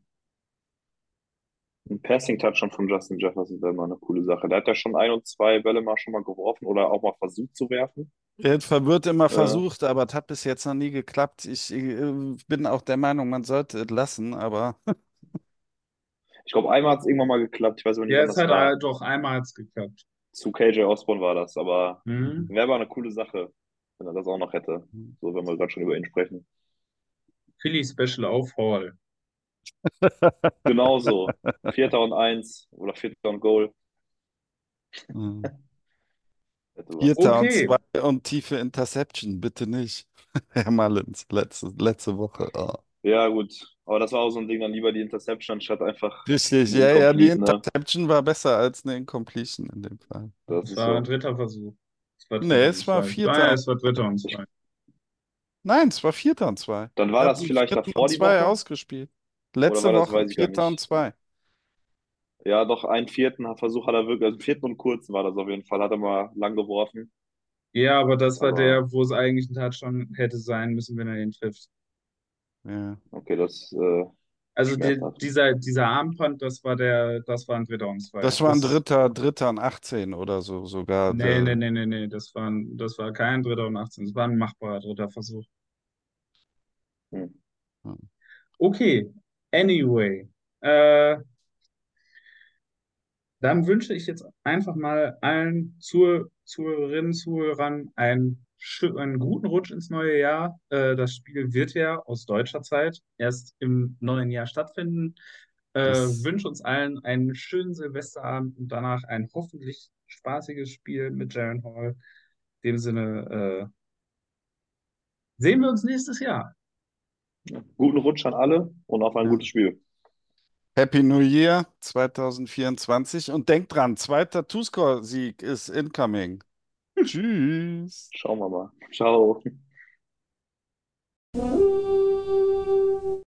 Ein Passing-Touchdown von Justin Jefferson wäre mal eine coole Sache. Der hat ja schon ein und zwei Bälle mal schon mal geworfen oder auch mal versucht zu werfen. Er hat wird immer Ja. versucht, aber es hat bis jetzt noch nie geklappt. Ich äh, bin auch der Meinung, man sollte es lassen, aber Ich glaube, einmal hat es irgendwann mal geklappt. Ich weiß aber nicht, Ja, es hat war. äh, doch einmal hat's geklappt. Zu KJ Osborne war das, aber Mhm. wäre aber eine coole Sache, wenn er das auch noch hätte. So, wenn wir gerade schon über ihn sprechen. Philly Special auf Hall. Genauso. Vierter und eins oder Vierter und Goal. was. Vierter und Okay. zwei und tiefe Interception, bitte nicht. Herr Mullins, letzte, letzte Woche. Oh. Ja, gut. Aber das war auch so ein Ding, dann lieber die Interception statt einfach. Richtig, ja, ja, die ne? Interception war besser als eine Incompletion in dem Fall. Das Es ist war ein so. dritter Versuch. Es war Nee, dritter es und war zwei. vierter. Ah, es war dritter und zwei. Nein, es war Vierter und zwei. Dann war das vielleicht davor und die zwei Woche? ausgespielt. Letzte Woche Vierter und zwei. Ja, doch, einen vierten Versuch hat er wirklich, also vierten und kurzen war das auf jeden Fall, hat er mal lang geworfen. Ja, aber das war Aber- der, wo es eigentlich ein Touchdown hätte sein müssen, wenn er ihn trifft. Ja. Okay, das, äh, Also die, dieser, dieser Armpunt, das war der, das war ein dritter und zwei. Das war ein Dritter, Dritter und 18 oder so sogar. Nee, Der- nee, nee, nee, nee, das war, ein, das war kein dritter und 18, das war ein machbarer dritter Versuch. hm. Okay, anyway. Äh, dann wünsche ich jetzt einfach mal allen Zuh Zuhörerinnen, Zuhörern einen, einen guten Rutsch ins neue Jahr. Äh, das Spiel wird ja aus deutscher Zeit erst im neuen Jahr stattfinden. Äh, wünsche uns allen einen schönen Silvesterabend und danach ein hoffentlich spaßiges Spiel mit Jaren Hall. In dem Sinne, äh, sehen wir uns nächstes Jahr. Guten Rutsch an alle und auf ein gutes Spiel. Happy New Year 2024 und denkt dran, zweiter Two-Score-Sieg ist incoming. Tschüss. Schauen wir mal. Ciao.